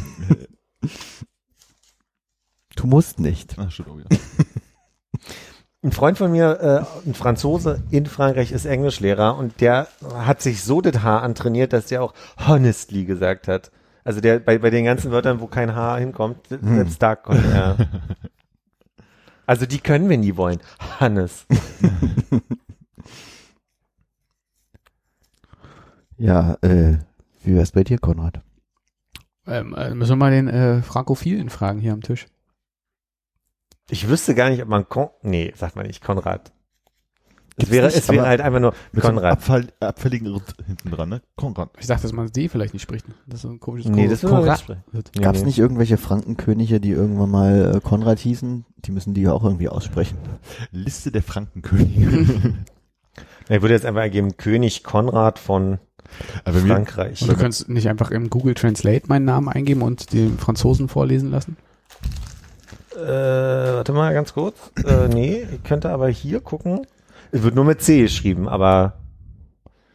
Du musst nicht. Ach, stimmt auch wieder. Ein Freund von mir, äh, ein Franzose in Frankreich, ist Englischlehrer und der hat sich so das Haar antrainiert, dass der auch honestly gesagt hat. Also der bei, bei den ganzen Wörtern, wo kein Haar hinkommt, selbst da konnte er. Also die können wir nie wollen. Hannes. Ja, äh, wie wär's bei dir, Konrad? ähm, äh, müssen wir mal den äh, Frankophilen fragen hier am Tisch. Ich wüsste gar nicht, ob man Kon nee, sagt man nicht, Konrad. Es wäre, nicht, es wäre halt einfach nur Mit so Konrad. Abfall, abfälligen hinten dran, ne? Konrad. Ich dachte, dass man das D vielleicht nicht spricht. ne? Das ist so ein komisches Nee, das Konrad nicht sprechen. wird. Nee, Gab's nee. nicht irgendwelche Frankenkönige, die irgendwann mal äh, Konrad hießen? Die müssen die ja auch irgendwie aussprechen. Liste der Frankenkönige. Ich würde jetzt einfach ergeben, König Konrad von Aber wenn wir, Frankreich. Und du kannst nicht einfach im Google Translate meinen Namen eingeben und den Franzosen vorlesen lassen? Äh, warte mal ganz kurz. Äh, nee, ich könnte aber hier gucken. Es wird nur mit C geschrieben, aber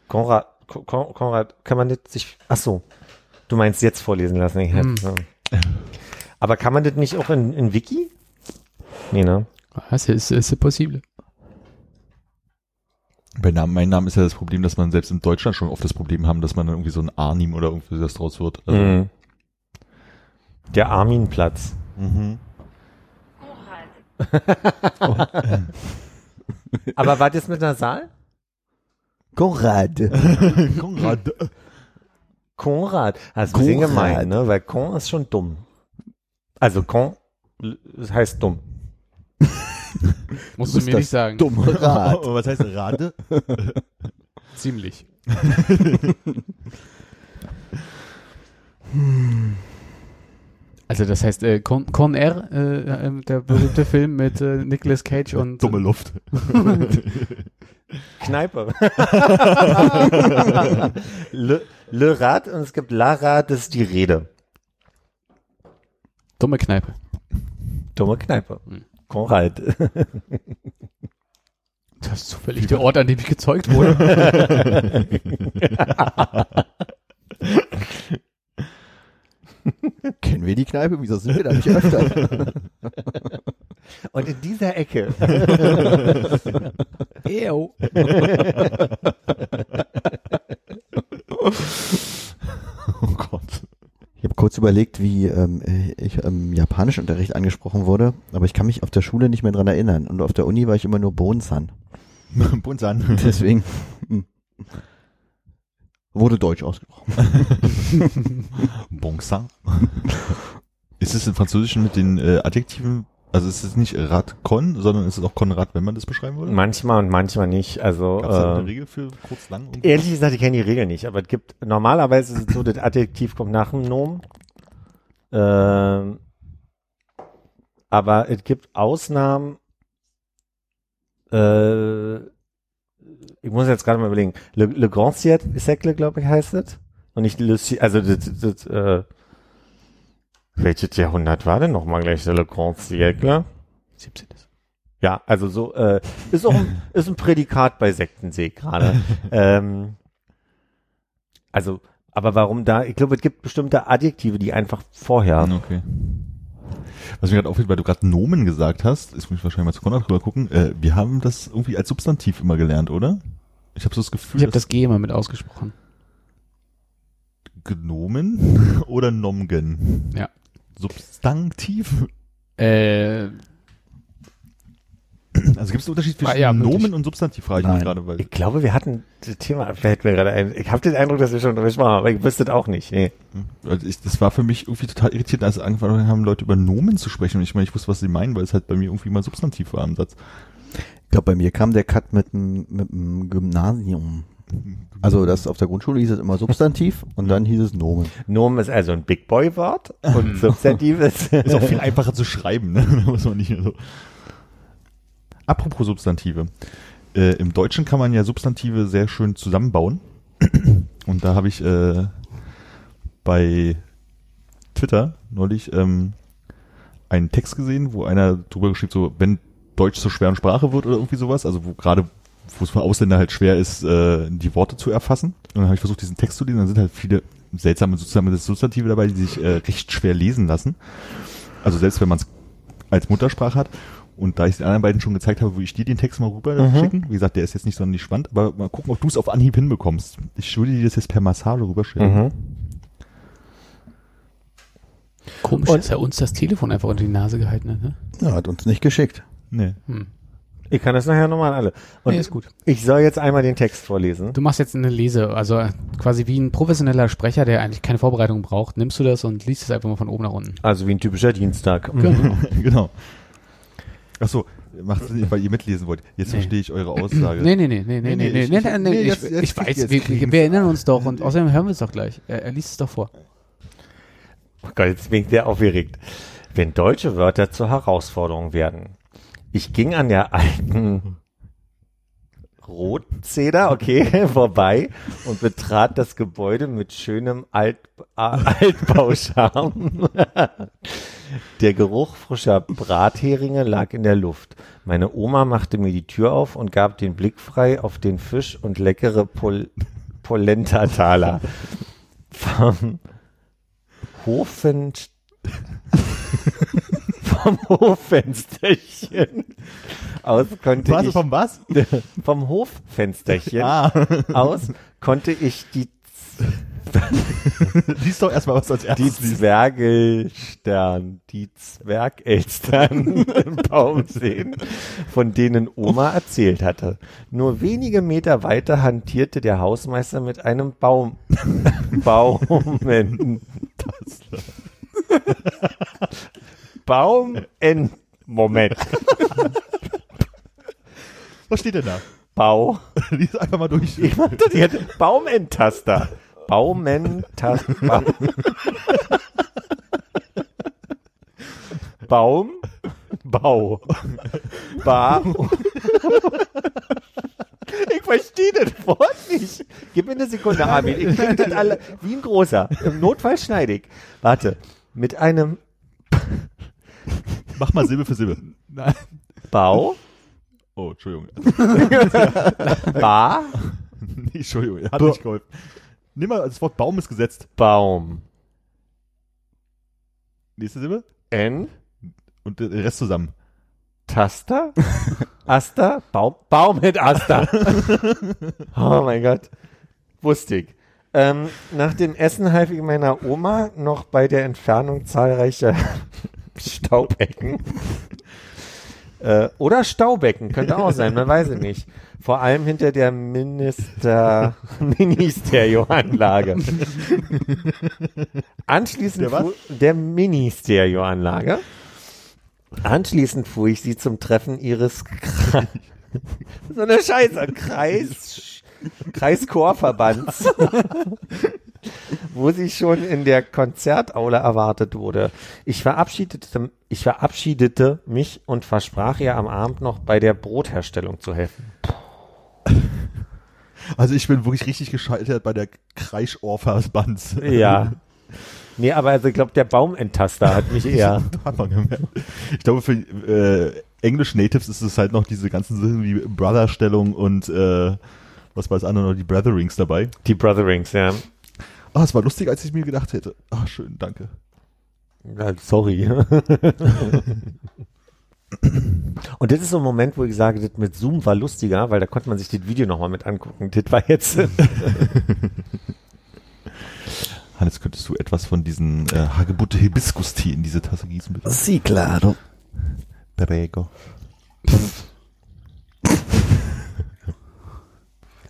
Konrad, Kon Kon- Konrad, kann man das sich, ach so, du meinst jetzt vorlesen lassen. Ich hätte, Hm. ja. Aber kann man das nicht auch in, in Wiki? Nee, ne? Das ist, ist possible. bei Namen, mein Name ist ja das Problem, dass man selbst in Deutschland schon oft das Problem haben, dass man dann irgendwie so ein Arnim oder irgendwie das draus wird. Also, Mhm. Der Arminplatz. mhm. Aber war das mit Nasal? Konrad. Konrad. Konrad. Das ist ein bisschen gemein, ne? Weil Kon ist schon dumm. Also Kon heißt dumm. Musst Du du, mir nicht sagen. Dumme Rad. Und was heißt Rade? Ziemlich. Also das heißt, äh, Con, Con Air, äh, äh, der berühmte Film mit äh, Nicolas Cage und Dumme Luft. Kneipe. Le, Le Rad und es gibt La Rad, das ist die Rede. dumme Kneipe. Dumme Kneipe. Hm. Konrad. Das ist zufällig der Ort, an dem ich gezeugt wurde. Kennen wir die Kneipe? Wieso sind wir da nicht öfter? Und in dieser Ecke. Ew. Oh Gott. Ich habe kurz überlegt, wie ähm, ich im Japanischunterricht angesprochen wurde, aber ich kann mich auf der Schule nicht mehr dran erinnern. Und auf der Uni war ich immer nur Bonsan. Bunsan. Deswegen wurde Deutsch ausgesprochen. Bonsan. Ist es im Französischen mit den äh, Adjektiven Also es ist nicht Radcon, sondern es ist auch Konrad, wenn man das beschreiben würde? Manchmal und manchmal nicht. Also Gab es da äh, eine Regel für kurz, lang? und- ehrlich gesagt, ich kenne die Regel nicht, aber es gibt normalerweise ist es so, das Adjektiv kommt nach dem Nomen. Ähm, aber es gibt Ausnahmen. Äh, ich muss jetzt gerade mal überlegen. Le, Le Grand Siècle, glaube ich, heißt es. Und nicht Le also das, das, das, äh, welches Jahrhundert war denn nochmal gleich der Le Grand Siècle? 17. Ja, also so, äh, ist auch ein, ist ein Prädikat bei Sektensee gerade. ähm, also, aber warum da? Ich glaube, es gibt bestimmte Adjektive, die einfach vorher. Okay. Was mir gerade auffällt, weil du gerade Nomen gesagt hast, ist muss ich wahrscheinlich mal zu Konrad rüber gucken. Äh, wir haben das irgendwie als Substantiv immer gelernt, oder? Ich habe so das Gefühl, Ich habe das G immer mit ausgesprochen. Gnomen oder Nomgen. Ja. Substantiv. Äh, Also gibt es einen Unterschied zwischen Ah, ja, Nomen möglich. und Substantiv, frage ich mich gerade, weil Ich glaube, wir hatten das Thema, fällt mir gerade ein. Ich habe den Eindruck, dass wir schon drüber sprachen, aber ich wüsste es auch nicht. Nee. Also ich, das war für mich irgendwie total irritierend, als angefangen haben, Leute über Nomen zu sprechen. Und ich meine, ich wusste, was sie meinen, weil es halt bei mir irgendwie mal Substantiv war im Satz. Ich glaube, bei mir kam der Cut mit dem mit dem Gymnasium. Also das auf der Grundschule hieß es immer Substantiv und dann hieß es Nomen. Nomen ist also ein Big Boy Wort und Substantiv ist, Ist auch viel einfacher zu schreiben, ne? Da muss man nicht mehr so. Apropos Substantive. Äh, Im Deutschen kann man ja Substantive sehr schön zusammenbauen. Und da habe ich äh, bei Twitter neulich ähm, einen Text gesehen, wo einer drüber geschrieben, so, wenn Deutsch zur schweren Sprache wird oder irgendwie sowas, also wo gerade, wo es für Ausländer halt schwer ist, äh, die Worte zu erfassen. Und dann habe ich versucht, diesen Text zu lesen, dann sind halt viele seltsame sozusagen Substantive dabei, die sich äh, recht schwer lesen lassen. Also selbst wenn man es als Muttersprache hat. Und da ich den anderen beiden schon gezeigt habe, würde ich dir den Text mal rüber Mhm. schicken. Wie gesagt, der ist jetzt nicht sonderlich spannend, aber mal gucken, ob du es auf Anhieb hinbekommst. Ich würde dir das jetzt per Massage rüberschicken. mhm. komisch, Und- dass er uns das Telefon einfach unter die Nase gehalten hat. Ne? Ja, hat uns nicht geschickt. Nee. Hm. Ich kann das nachher nochmal alle. Und Nee, ist gut. ich soll jetzt einmal den Text vorlesen. Du machst jetzt eine Lese, also quasi wie ein professioneller Sprecher, der eigentlich keine Vorbereitung braucht, nimmst du das und liest es einfach mal von oben nach unten. Also wie ein typischer Dienstag. Genau. genau. Ach so, macht Sinn, weil ihr mitlesen wollt. Jetzt Nee. verstehe ich eure Aussage. Nee, nee, nee, nee, nee, nee, nee, nee, ich- nee, ich- nee, nee, nee, ich, jetzt- jetzt ich weiß, wir, wir, wir erinnern uns doch und außerdem hören wir es doch gleich. Er, er liest es doch vor. Oh Gott, jetzt bin ich sehr aufgeregt. Wenn deutsche Wörter zur Herausforderung werden. Ich ging an der alten Rotzeder, okay, vorbei und betrat das Gebäude mit schönem Alt, Altbauscharm. Der Geruch frischer Bratheringe lag in der Luft. Meine Oma machte mir die Tür auf und gab den Blick frei auf den Fisch und leckere Pol Polenta-Taler. Vom Hofen vom Hoffensterchen aus konnte Was? ich Vom was? vom Hoffensterchen Ah, aus konnte ich die lies doch erstmal was als die erstes liest. Zwergelstern, die Zwergelstern im Baum sehen, von denen Oma erzählt hatte. Nur wenige Meter weiter hantierte der Hausmeister mit einem Baum Baumen Baum Moment Was steht denn da? Bau Lies einfach mal durch. Ich mach das jetzt. Baumentaster. Baumentaster. Baum. Baum. Bau. Ba. Ich verstehe das Wort nicht. Gib mir eine Sekunde, Armin. Ich krieg das alle wie ein großer. Im Notfall schneide ich. Warte. Mit einem Mach mal Silbe für Silbe. Bau. Oh, Entschuldigung. Ba. Nee, Entschuldigung, er hat Ba- nicht geholfen. Nimm mal, das Wort Baum ist gesetzt. Baum. Nächste Silbe. N. Und der Rest zusammen. Taster? Aster? Baum, Baum mit Aster. oh mein Gott. Wusste ich. Ähm, nach dem Essen half ich meiner Oma noch bei der Entfernung zahlreicher Staubecken. äh, oder Staubecken, könnte auch sein, man weiß es nicht. Vor allem hinter der Minister Ministerioanlage. Anschließend Der der Ministerioanlage. Anschließend fuhr ich sie zum Treffen ihres Kre so eine Scheiße Kreis Kreischorverbands, wo sie schon in der Konzertaula erwartet wurde. Ich verabschiedete, ich verabschiedete mich und versprach ihr am Abend noch bei der Brotherstellung zu helfen. Also ich bin wirklich richtig gescheitert bei der Kreischorversbands. Ja. Nee, aber also ich glaube, der Baumenttaster hat mich eher. Hat man gemerkt. Ich glaube, für äh, English Natives ist es halt noch diese ganzen Sachen wie Brotherstellung und äh, was war das andere noch, die Brotherings dabei. Die Brotherings, ja. Ah, es war lustiger, als ich mir gedacht hätte. Ah, schön, danke. Ja, Sorry. Und das ist so ein Moment, wo ich sage, das mit Zoom war lustiger, weil da konnte man sich das Video nochmal mit angucken. Das war jetzt. Hannes, könntest du etwas von diesen äh, Hagebutte Hibiskus-Tee in diese Tasse gießen, bitte? Sí, claro. Prego.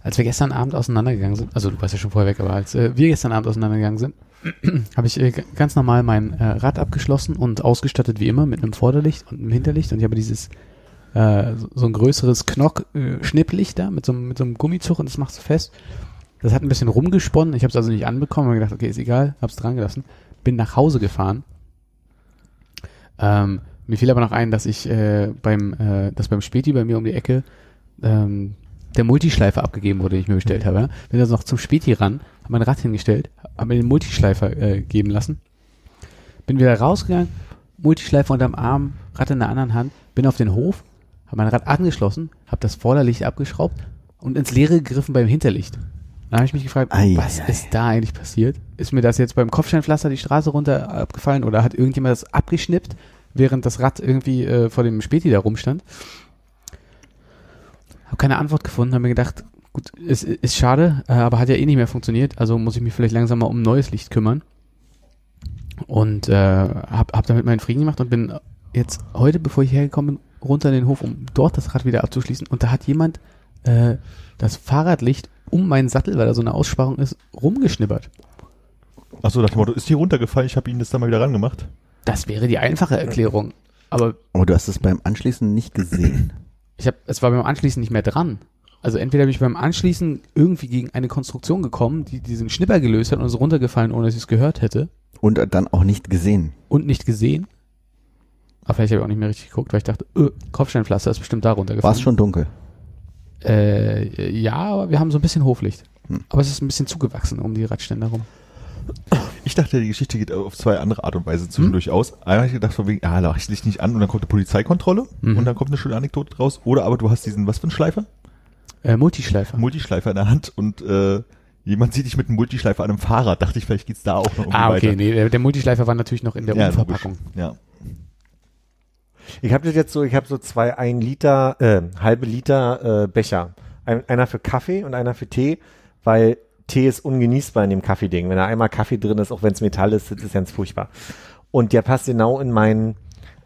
Als wir gestern Abend auseinandergegangen sind, also du warst ja schon vorher weg, aber als äh, wir gestern Abend auseinandergegangen sind, habe ich äh, ganz normal mein äh, Rad abgeschlossen und ausgestattet wie immer mit einem Vorderlicht und einem Hinterlicht und ich habe dieses äh, so, so ein größeres Knock-Schnipplicht da mit so, einem- mit so einem Gummizug und das machst du fest. Das hat ein bisschen rumgesponnen, ich habe es also nicht anbekommen, habe gedacht, okay, ist egal, hab's dran gelassen, bin nach Hause gefahren. Ähm, mir fiel aber noch ein, dass ich äh, beim, äh, dass beim Späti bei mir um die Ecke ähm, der Multischleifer abgegeben wurde, den ich mir bestellt habe. Bin also noch zum Späti ran, habe mein Rad hingestellt, habe mir den Multischleifer äh, geben lassen, bin wieder rausgegangen, Multischleifer unterm Arm, Rad in der anderen Hand, bin auf den Hof, habe mein Rad angeschlossen, habe das Vorderlicht abgeschraubt und ins Leere gegriffen beim Hinterlicht. Dann habe ich mich gefragt, Ei, was ei, ist da eigentlich passiert? Ist mir das jetzt beim Kopfsteinpflaster die Straße runter abgefallen oder hat irgendjemand das abgeschnippt, während das Rad irgendwie äh, vor dem Späti da rumstand? Habe keine Antwort gefunden, habe mir gedacht, gut, ist, ist schade, äh, aber hat ja eh nicht mehr funktioniert, also muss ich mich vielleicht langsam mal um neues Licht kümmern. Und äh, habe hab damit meinen Frieden gemacht und bin jetzt heute, bevor ich hergekommen bin, runter in den Hof, um dort das Rad wieder abzuschließen. Und da hat jemand äh, das Fahrradlicht um meinen Sattel, weil da so eine Aussparung ist, rumgeschnippert. Achso, nach dem Motto, ist hier runtergefallen, ich habe Ihnen das dann mal wieder rangemacht. Das wäre die einfache Erklärung. Aber Oh, du hast es beim Anschließen nicht gesehen. Ich habe, es war beim Anschließen nicht mehr dran. Also entweder bin ich beim Anschließen irgendwie gegen eine Konstruktion gekommen, die diesen Schnipper gelöst hat und ist runtergefallen, ohne dass ich es gehört hätte Und dann auch nicht gesehen. und nicht gesehen. Aber vielleicht habe ich auch nicht mehr richtig geguckt, weil ich dachte, öh, Kopfsteinpflaster ist bestimmt da War runtergefallen. es schon dunkel? Äh, ja, aber wir haben so ein bisschen Hoflicht. Hm. Aber es ist ein bisschen zugewachsen um die Radständer rum. Ich dachte, die Geschichte geht auf zwei andere Art und Weise zwischendurch aus. Einmal habe ich gedacht, von wegen, ah, lach ich dich nicht an und dann kommt eine Polizeikontrolle Mhm. und dann kommt eine schöne Anekdote draus. Oder aber du hast diesen, was für einen Schleifer? Äh, Multischleifer. Multischleifer in der Hand und äh, jemand sieht dich mit einem Multischleifer an einem Fahrrad. Dachte ich, vielleicht geht's da auch noch irgendwie ah, okay, weiter. nee, der, der Multischleifer war natürlich noch in der ja, Umverpackung. logisch. Ja. Ich habe das jetzt so, ich habe so zwei ein Liter, äh, halbe Liter äh, Becher. Ein, einer für Kaffee und einer für Tee, weil Tee ist ungenießbar in dem Kaffeeding. Wenn da einmal Kaffee drin ist, auch wenn es Metall ist, das ist ganz furchtbar. Und der passt genau in meinen,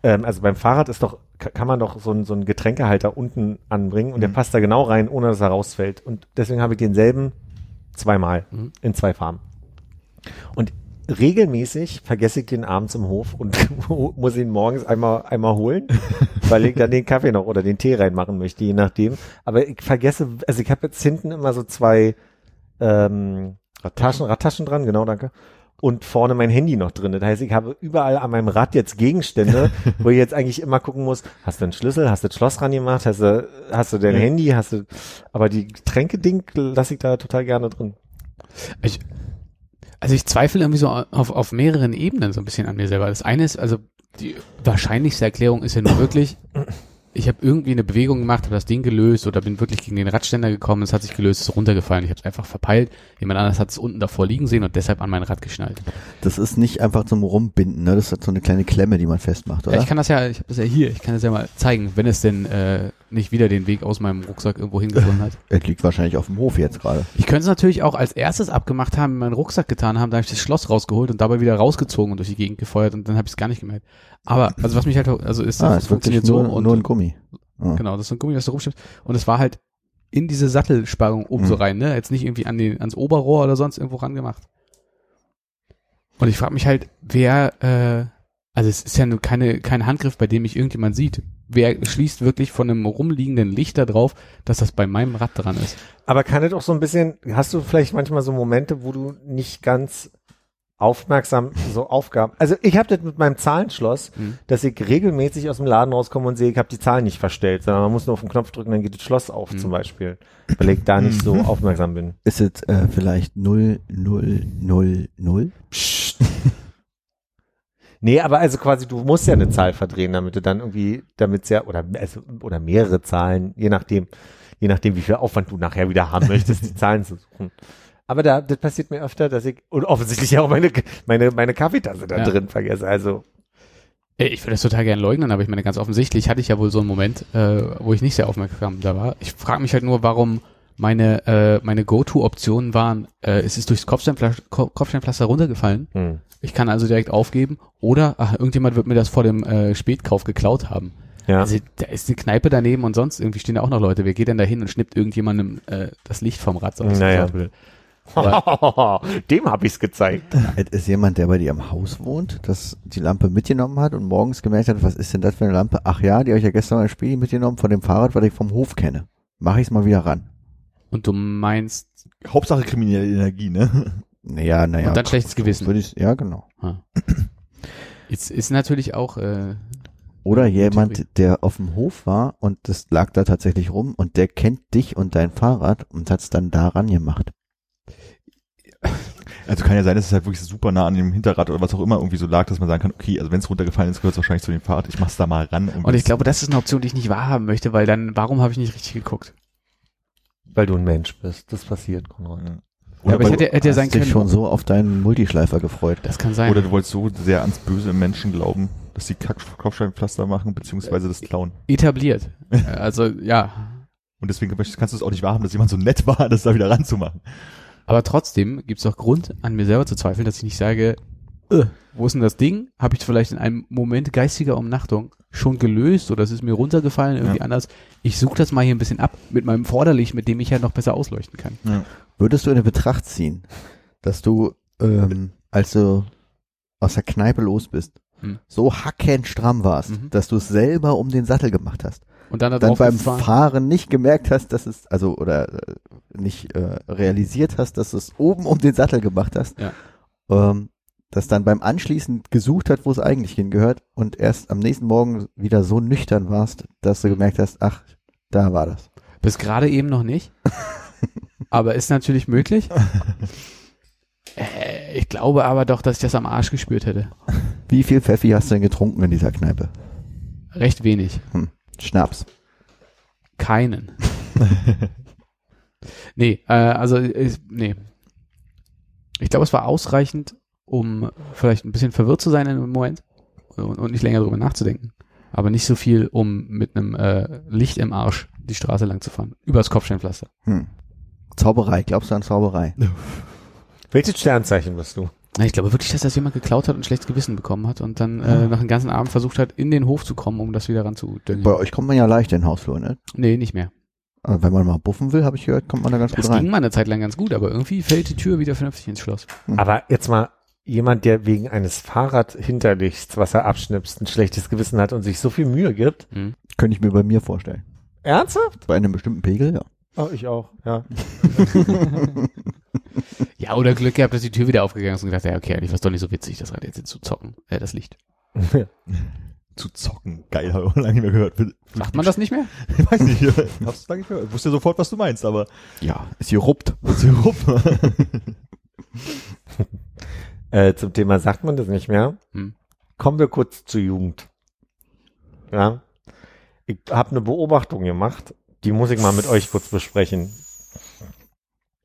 ähm, also beim Fahrrad ist doch, ka- kann man doch so, einen- so einen Getränkehalter unten anbringen und der Mhm. passt da genau rein, ohne dass er rausfällt. Und deswegen habe ich denselben zweimal Mhm. in zwei Farben. Und regelmäßig vergesse ich den abends im Hof und muss ihn morgens einmal, einmal holen, weil ich dann den Kaffee noch oder den Tee reinmachen möchte, je nachdem. Aber ich vergesse, also ich habe jetzt hinten immer so zwei ähm, Taschen, Radtaschen dran, genau, danke. Und vorne mein Handy noch drin. Das heißt, ich habe überall an meinem Rad jetzt Gegenstände, wo ich jetzt eigentlich immer gucken muss, hast du einen Schlüssel, hast du das Schloss ran gemacht, hast du, hast du dein Ja. Handy, hast du, aber die Getränke-Ding lasse ich da total gerne drin. Ich, also ich zweifle irgendwie so auf, auf mehreren Ebenen so ein bisschen an mir selber. Das eine ist, also die wahrscheinlichste Erklärung ist ja nur wirklich, ich habe irgendwie eine Bewegung gemacht, habe das Ding gelöst oder bin wirklich gegen den Radständer gekommen, es hat sich gelöst, es ist runtergefallen, ich habe es einfach verpeilt. Jemand anderes hat es unten davor liegen sehen und deshalb an mein Rad geschnallt. Das ist nicht einfach zum Rumbinden, ne? Das ist so eine kleine Klemme, die man festmacht, Ja, oder? ich kann das ja, ich habe das ja hier, ich kann das ja mal zeigen, wenn es denn äh, nicht wieder den Weg aus meinem Rucksack irgendwo hingefunden hat. Es liegt wahrscheinlich auf dem Hof jetzt gerade. Ich könnte es natürlich auch als erstes abgemacht haben, in meinen Rucksack getan haben, da habe ich das Schloss rausgeholt und dabei wieder rausgezogen und durch die Gegend gefeuert und dann habe ich es gar nicht gemerkt. Aber, also was mich halt, also ist, Ah, das es ist wirklich funktioniert so nur, und nur ein Gummi. Ah. genau, das ist so ein Gummi, was da rumschiebt und es war halt in diese Sattelsparung oben so Mhm. rein, ne? Jetzt nicht irgendwie an den, ans Oberrohr oder sonst irgendwo ran gemacht. Und ich frage mich halt, wer, äh, Also es ist ja nur keine, kein Handgriff, bei dem mich irgendjemand sieht. Wer schließt wirklich von einem rumliegenden Licht da drauf, dass das bei meinem Rad dran ist? Aber kann es auch so ein bisschen, hast du vielleicht manchmal so Momente, wo du nicht ganz aufmerksam so Aufgaben. Also ich habe das mit meinem Zahlenschloss, Mhm. dass ich regelmäßig aus dem Laden rauskomme und sehe, ich habe die Zahlen nicht verstellt, sondern man muss nur auf den Knopf drücken, dann geht das Schloss auf Mhm. zum Beispiel, weil ich da nicht so aufmerksam bin. Ist es äh, vielleicht 0, 0, 0, 0? Nee, aber also quasi, du musst ja eine Zahl verdrehen, damit du dann irgendwie, damit ja, oder, also, oder mehrere Zahlen, je nachdem, je nachdem, wie viel Aufwand du nachher wieder haben möchtest, die Zahlen zu suchen. Aber da, das passiert mir öfter, dass ich, und offensichtlich auch meine, meine, meine Kaffeetasse da Ja. drin vergesse, also. Ich würde das total gerne leugnen, aber ich meine, ganz offensichtlich hatte ich ja wohl so einen Moment, äh, wo ich nicht sehr aufmerksam da war. Ich frage mich halt nur, warum meine, äh, meine Go-To-Optionen waren, äh, es ist durchs Kopfsteinpflaster, Ko- Kopfsteinpflaster runtergefallen. Hm. Ich kann also direkt aufgeben. Oder ach, irgendjemand wird mir das vor dem äh, Spätkauf geklaut haben. Ja. Also da ist eine Kneipe daneben und sonst irgendwie stehen da auch noch Leute. Wer geht denn da hin und schnippt irgendjemandem äh, das Licht vom Rad? was Naja. Aber- Dem hab ich's gezeigt. Es ist jemand, der bei dir am Haus wohnt, das die Lampe mitgenommen hat und morgens gemerkt hat, was ist denn das für eine Lampe? Ach ja, die habe ich ja gestern mal Spiel mitgenommen von dem Fahrrad, weil ich vom Hof kenne. Mach ich's mal wieder ran. Und du meinst, Hauptsache kriminelle Energie, ne? Naja, naja. Und dann schlechtes Gewissen. Würde ich, ja, genau. jetzt ist natürlich auch, äh, Oder Theorie. jemand, der auf dem Hof war und das lag da tatsächlich rum und der kennt dich und dein Fahrrad und hat's dann daran gemacht. Also kann ja sein, dass es halt wirklich super nah an dem Hinterrad oder was auch immer irgendwie so lag, dass man sagen kann, okay, also wenn es runtergefallen ist, gehört es wahrscheinlich zu dem Fahrrad. Ich mach's da mal ran. und ich glaube, das ist eine Option, die ich nicht wahrhaben möchte, weil dann, warum habe ich nicht richtig geguckt? Weil du ein Mensch bist. Das passiert, Konrad. Ja. Ja, Oder, aber ich hätte, du, hätte ja sein Hast dich schon so auf deinen Multischleifer gefreut. Das kann sein. oder du wolltest so sehr ans böse im Menschen glauben, dass die Kopfsteinpflaster machen, beziehungsweise das klauen. etabliert. Also ja, Und deswegen kannst du es auch nicht wahrhaben, dass jemand so nett war, das da wieder ranzumachen. aber trotzdem gibt es auch Grund, an mir selber zu zweifeln, dass ich nicht sage, äh, wo ist denn das Ding? Habe ich vielleicht in einem Moment geistiger Umnachtung schon gelöst oder es ist mir runtergefallen, irgendwie Ja. anders. Ich suche das mal hier ein bisschen ab mit meinem Vorderlicht, mit dem ich ja noch besser ausleuchten kann. Würdest du in Betracht ziehen, dass du, ähm, als du aus der Kneipe los bist, Hm. so hackenstramm warst, Mhm. dass du es selber um den Sattel gemacht hast, Und dann, da dann beim gefahren. Fahren nicht gemerkt hast, dass es, also, oder äh, nicht äh, realisiert hast, dass du es oben um den Sattel gemacht hast, Ja. ähm, das dann beim Anschließen gesucht hat, wo es eigentlich hingehört und erst am nächsten Morgen wieder so nüchtern warst, dass du gemerkt hast, ach, da war das. Bis gerade eben noch nicht. aber ist natürlich möglich. äh, ich glaube aber doch, dass ich das am Arsch gespürt hätte. Wie viel Pfeffi hast du denn getrunken in dieser Kneipe? Recht wenig. Schnaps. Keinen. nee, äh, also ich, nee. Ich glaube, es war ausreichend, um vielleicht ein bisschen verwirrt zu sein in dem Moment und, und nicht länger drüber nachzudenken. Aber nicht so viel, um mit einem äh, Licht im Arsch die Straße lang zu fahren. Übers Kopfsteinpflaster. Hm. Zauberei, glaubst du an Zauberei? Welches Sternzeichen bist du? Na, Ich glaube wirklich, dass das jemand geklaut hat und schlechtes Gewissen bekommen hat und dann äh, nach dem ganzen Abend versucht hat, in den Hof zu kommen, um das wieder ranzudüngen. Bei euch kommt man ja leicht in den Hausflur, ne? Nee, nicht mehr. Aber wenn man mal buffen will, habe ich gehört, kommt man da ganz Das gut rein. ging mal eine Zeit lang ganz gut, aber irgendwie fällt die Tür wieder vernünftig ins Schloss. Aber jetzt mal jemand, der wegen eines Fahrradhinterlichts, was er abschnipst, ein schlechtes Gewissen hat und sich so viel Mühe gibt. Hm. Könnte ich mir bei mir vorstellen. Ernsthaft? Bei einem bestimmten Pegel, ja. Oh, ich auch, ja. Ja, oder Glück gehabt, dass die Tür wieder aufgegangen ist und gedacht, ja, okay, eigentlich war es doch nicht so witzig, das Rad jetzt zu zocken, äh, das Licht. Zu zocken. Geil, habe ich auch lange nicht mehr gehört. Macht man das nicht mehr? Ich weiß nicht, hab's lange nicht gehört. Ich wusste sofort, was du meinst, aber Ja, ist hier ruppt. Äh, zum Thema sagt man das nicht mehr. Hm. Kommen wir kurz zur Jugend. Ja. Ich habe eine Beobachtung gemacht, die muss ich mal mit euch kurz besprechen.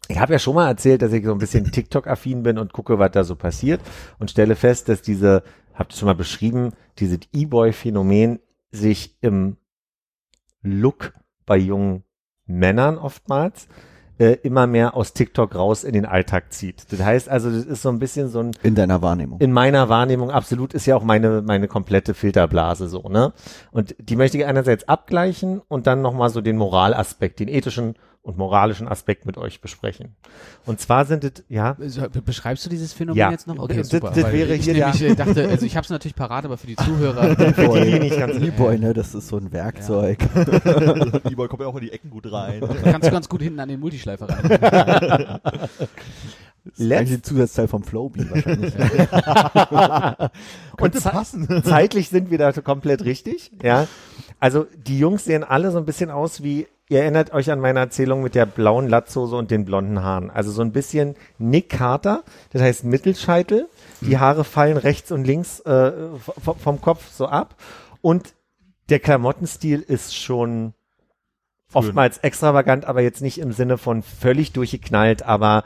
Ich habe ja schon mal erzählt, dass ich so ein bisschen TikTok-affin bin und gucke, was da so passiert und stelle fest, dass diese, habt ihr schon mal beschrieben, dieses E-Boy-Phänomen sich im Look bei jungen Männern oftmals äh, immer mehr aus TikTok raus in den Alltag zieht. Das heißt also, das ist so ein bisschen so ein In deiner Wahrnehmung. in meiner Wahrnehmung absolut ist ja auch meine meine komplette Filterblase so, ne? Und die möchte ich einerseits abgleichen und dann nochmal so den Moralaspekt, den ethischen und moralischen Aspekt mit euch besprechen. Und zwar sind es, ja, Beschreibst du dieses Phänomen Ja. jetzt noch? Okay, Das- super. das wäre ich hier nämlich, der- äh, dachte, also ich habe es natürlich parat, aber für die Zuhörer. für die nicht ganz E-Boy, ne, das ist so ein Werkzeug. Lieber kommt ja auch in die Ecken gut rein. kannst du ganz gut hinten an den Multischleifer rein. Ein Zusatzteil vom Flowbee wahrscheinlich. und ze zeitlich sind wir da komplett richtig, ja. Also die Jungs sehen alle so ein bisschen aus wie, ihr erinnert euch an meine Erzählung mit der blauen Latzhose und den blonden Haaren. Also so ein bisschen Nick Carter, das heißt Mittelscheitel, die Haare fallen rechts und links äh, v- vom Kopf so ab und der Klamottenstil ist schon oftmals extravagant, aber jetzt nicht im Sinne von völlig durchgeknallt, aber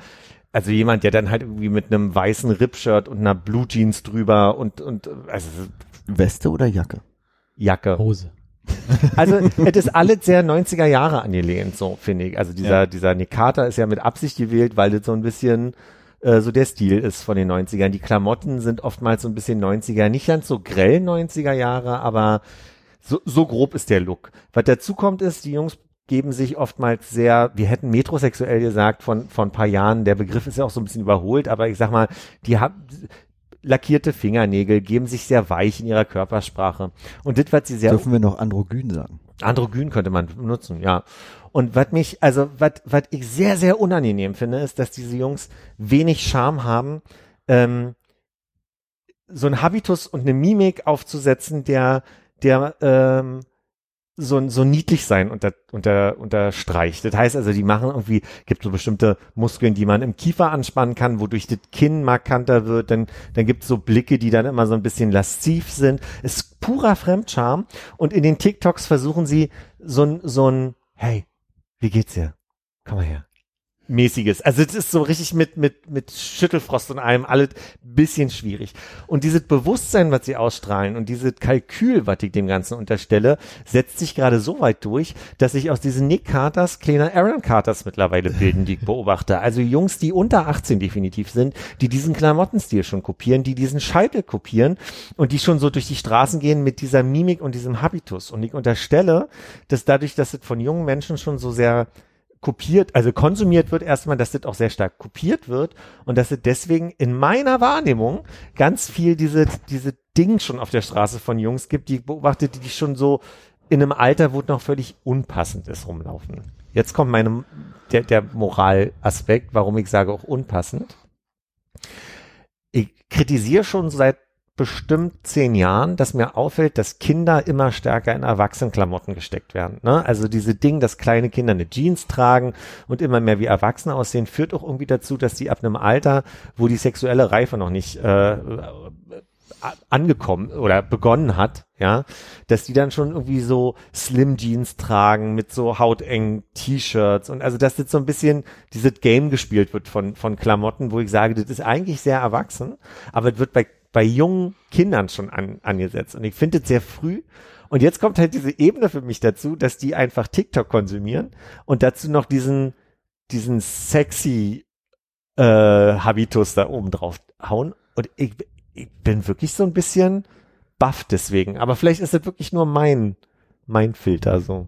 also jemand, der dann halt irgendwie mit einem weißen Ripshirt und einer Blue Jeans drüber und, und also Weste oder Jacke? Jacke. Hose. Also es ist alles sehr 90er Jahre angelehnt, so finde ich. Also dieser, Ja. dieser Nick Carter ist ja mit Absicht gewählt, weil das so ein bisschen äh, so der Stil ist von den 90ern. Die Klamotten sind oftmals so ein bisschen 90er, nicht ganz so grell 90er Jahre, aber so, so grob ist der Look. Was dazu kommt ist, die Jungs geben sich oftmals sehr, wir hätten metrosexuell gesagt von, von ein paar Jahren, der Begriff ist ja auch so ein bisschen überholt, aber ich sag mal, die haben lackierte Fingernägel, geben sich sehr weich in ihrer Körpersprache. Und das, was sie sehr Dürfen wir noch androgyn sagen? Androgyn könnte man benutzen, ja. Und was mich, also was was ich sehr, sehr unangenehm finde, ist, dass diese Jungs wenig Charme haben, ähm, so ein Habitus und eine Mimik aufzusetzen, der, der ähm, so, so niedlich sein unter, unter, unterstreicht. Das heißt also, die machen irgendwie, gibt so bestimmte Muskeln, die man im Kiefer anspannen kann, wodurch das Kinn markanter wird. Dann, dann gibt es so Blicke, die dann immer so ein bisschen lasziv sind. Ist purer Fremdscham. Und in den TikToks versuchen sie so ein, so ein, hey, wie geht's dir? Komm mal her. Mäßiges. Also es ist so richtig mit, mit, mit Schüttelfrost und allem alles bisschen schwierig. Und dieses Bewusstsein, was sie ausstrahlen und dieses Kalkül, was ich dem Ganzen unterstelle, setzt sich gerade so weit durch, dass sich aus diesen Nick Carters kleine Aaron Carters mittlerweile bilden, die ich beobachte. Also Jungs, die unter 18 definitiv sind, die diesen Klamottenstil schon kopieren, die diesen Scheitel kopieren und die schon so durch die Straßen gehen mit dieser Mimik und diesem Habitus. Und ich unterstelle, dass dadurch, dass es von jungen Menschen schon so sehr kopiert, also konsumiert wird erstmal, dass das auch sehr stark kopiert wird und dass es deswegen in meiner Wahrnehmung ganz viel diese, diese Ding schon auf der Straße von Jungs gibt, die ich beobachte, die schon so in einem Alter, wo es noch völlig unpassend ist, rumlaufen. Jetzt kommt meine, der, der Moralaspekt, warum ich sage auch unpassend. Ich kritisiere schon seit bestimmt zehn Jahren, dass mir auffällt, dass Kinder immer stärker in Erwachsenenklamotten gesteckt werden. Ne? Also diese Ding, dass kleine Kinder eine Jeans tragen und immer mehr wie Erwachsene aussehen, führt auch irgendwie dazu, dass die ab einem Alter, wo die sexuelle Reife noch nicht äh, äh, angekommen oder begonnen hat, ja, dass die dann schon irgendwie so Slim Jeans tragen mit so hautengen T-Shirts und also dass jetzt so ein bisschen dieses Game gespielt wird von von Klamotten, wo ich sage, das ist eigentlich sehr erwachsen, aber es wird bei bei jungen Kindern schon an, angesetzt und ich finde es sehr früh und jetzt kommt halt diese Ebene für mich dazu, dass die einfach TikTok konsumieren und dazu noch diesen diesen sexy äh, Habitus da oben drauf hauen und ich, ich bin wirklich so ein bisschen baff deswegen. Aber vielleicht ist es wirklich nur mein, mein Filter so.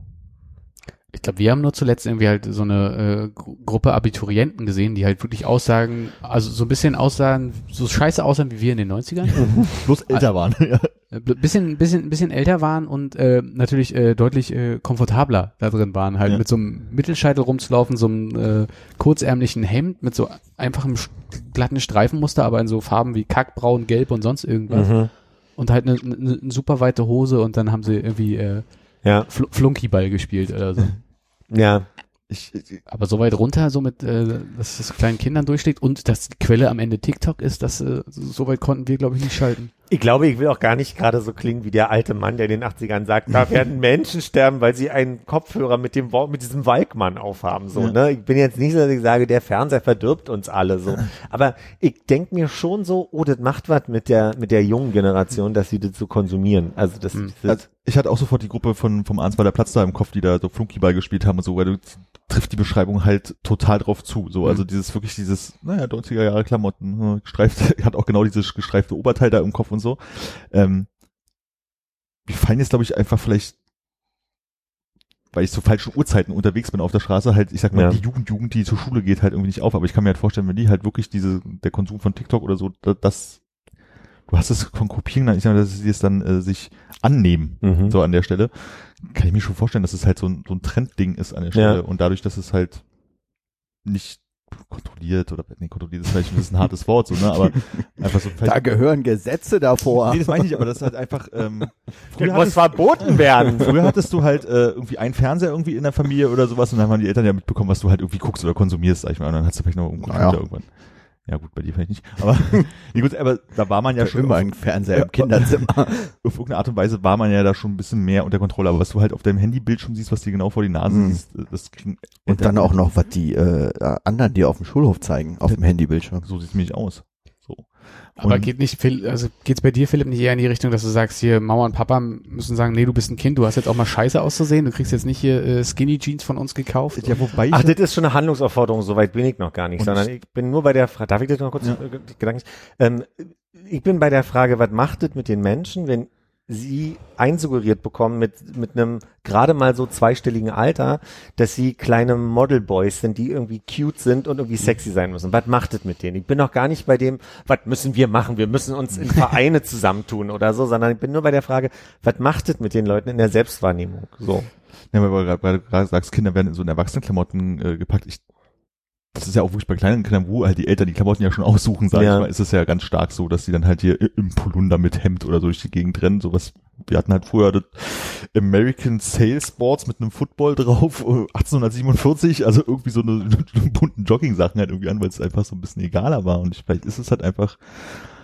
Ich glaube, wir haben nur zuletzt irgendwie halt so eine äh, Gru- Gruppe Abiturienten gesehen, die halt wirklich aussagen, also so ein bisschen aussahen, so scheiße aussahen wie wir in den 90ern. Bloß älter waren. ja. Äh, bisschen, bisschen, bisschen älter waren und äh, natürlich äh, deutlich äh, komfortabler da drin waren, halt Ja. mit so einem Mittelscheitel rumzulaufen, so einem äh, kurzärmlichen Hemd mit so einfachem glatten Streifenmuster, aber in so Farben wie Kackbraun, Gelb und sonst irgendwas Mhm. und halt eine ne, ne super weite Hose und dann haben sie irgendwie äh, Ja, Fl Flunkyball gespielt oder so. ja. Ich, ich, Aber so weit runter, so mit, äh, dass das kleinen Kindern durchschlägt und dass die Quelle am Ende TikTok ist, das äh, so weit konnten wir, glaube ich, nicht schalten. Ich glaube, ich will auch gar nicht gerade so klingen wie der alte Mann, der in den 80ern sagt, da werden Menschen sterben, weil sie einen Kopfhörer mit dem mit diesem Walkmann aufhaben. So, Ja. ne? Ich bin jetzt nicht so, dass ich sage, der Fernseher verdirbt uns alle so. Aber ich denke mir schon so, oh, das macht was mit der, mit der jungen Generation, dass sie das so konsumieren. Also das, Hm. das also ich hatte auch sofort die Gruppe von vom Arnsweiler Platz da im Kopf, die da so Flunkyball gespielt haben und so, weil du trifft die Beschreibung halt total drauf zu. So, also dieses wirklich dieses, naja, 90er Jahre Klamotten, hm, gestreift, hat auch genau dieses gestreifte Oberteil da im Kopf und so. Ähm, wir fallen jetzt, glaube ich, einfach vielleicht weil ich zu falschen Uhrzeiten unterwegs bin auf der Straße, halt, ich sag mal, Ja. die Jugend, Jugend, die zur Schule geht, halt irgendwie nicht auf. Aber ich kann mir halt vorstellen, wenn die halt wirklich diese, der Konsum von TikTok oder so, da- das, du hast es von Kopieren, ich sag mal, dass sie es dann äh, sich annehmen, Mhm. so an der Stelle, kann ich mir schon vorstellen, dass es halt so ein, so ein Trendding ist an der Stelle. Ja. Und dadurch, dass es halt nicht kontrolliert oder, nee, kontrolliert ist vielleicht ein bisschen ein hartes Wort, so, ne, aber einfach so, Da gehören Gesetze davor. Nee, das meine ich nicht, aber das ist halt einfach, ähm, früher muss hattest, verboten werden. früher hattest du halt äh, irgendwie einen Fernseher irgendwie in der Familie oder sowas und dann haben die Eltern ja mitbekommen, was du halt irgendwie guckst oder konsumierst, sag ich mal, und dann hast du vielleicht noch einen Naja. irgendwann. Ja gut, bei dir vielleicht nicht, aber nee, gut, aber da war man ja schon immer ein Fernseher im Kinderzimmer. auf irgendeine Art und Weise war man ja da schon ein bisschen mehr unter Kontrolle, aber was du halt auf deinem Handybildschirm siehst, was dir genau vor die Nase Mhm. siehst, äh, das kriegen Und dann auch noch, was die äh, anderen dir auf dem Schulhof zeigen, auf dem Handybildschirm. so sieht's nämlich aus. Aber Und- geht nicht, also geht's bei dir, Philipp, nicht eher in die Richtung, dass du sagst, hier Mama und Papa müssen sagen, nee, du bist ein Kind, du hast jetzt auch mal scheiße auszusehen, du kriegst jetzt nicht hier äh, Skinny Jeans von uns gekauft. Ja, wobei ich Ach, das ist schon eine Handlungsaufforderung, so weit bin ich noch gar nicht, Und sondern ich bin nur bei der Frage, darf ich das noch kurz Ja. äh, Gedanken? Ähm, ich bin bei der Frage, was macht das mit den Menschen, wenn sie einsuggeriert bekommen mit, mit einem gerade mal so zweistelligen Alter, dass sie kleine Modelboys sind, die irgendwie cute sind und irgendwie sexy sein müssen. Was macht das mit denen? Ich bin noch gar nicht bei dem, was müssen wir machen? Wir müssen uns in Vereine zusammentun oder so, sondern ich bin nur bei der Frage, was macht das mit den Leuten in der Selbstwahrnehmung? So. Ja, weil du gerade- sagst, Kinder werden in so in Erwachsenenklamotten äh, gepackt. Ich, das ist ja auch wirklich bei kleinen Kindern, wo halt die Eltern die Klamotten ja schon aussuchen, sag Ja. ich mal, ist es ja ganz stark so, dass die dann halt hier im Polunder mit Hemd oder so durch die Gegend rennen. Sowas, wir hatten halt früher das American Sales Sports mit einem Football drauf, äh, 1847, also irgendwie so eine, bunten Jogging-Sachen halt irgendwie an, weil es einfach so ein bisschen egaler war. Und ich, vielleicht ist es halt einfach,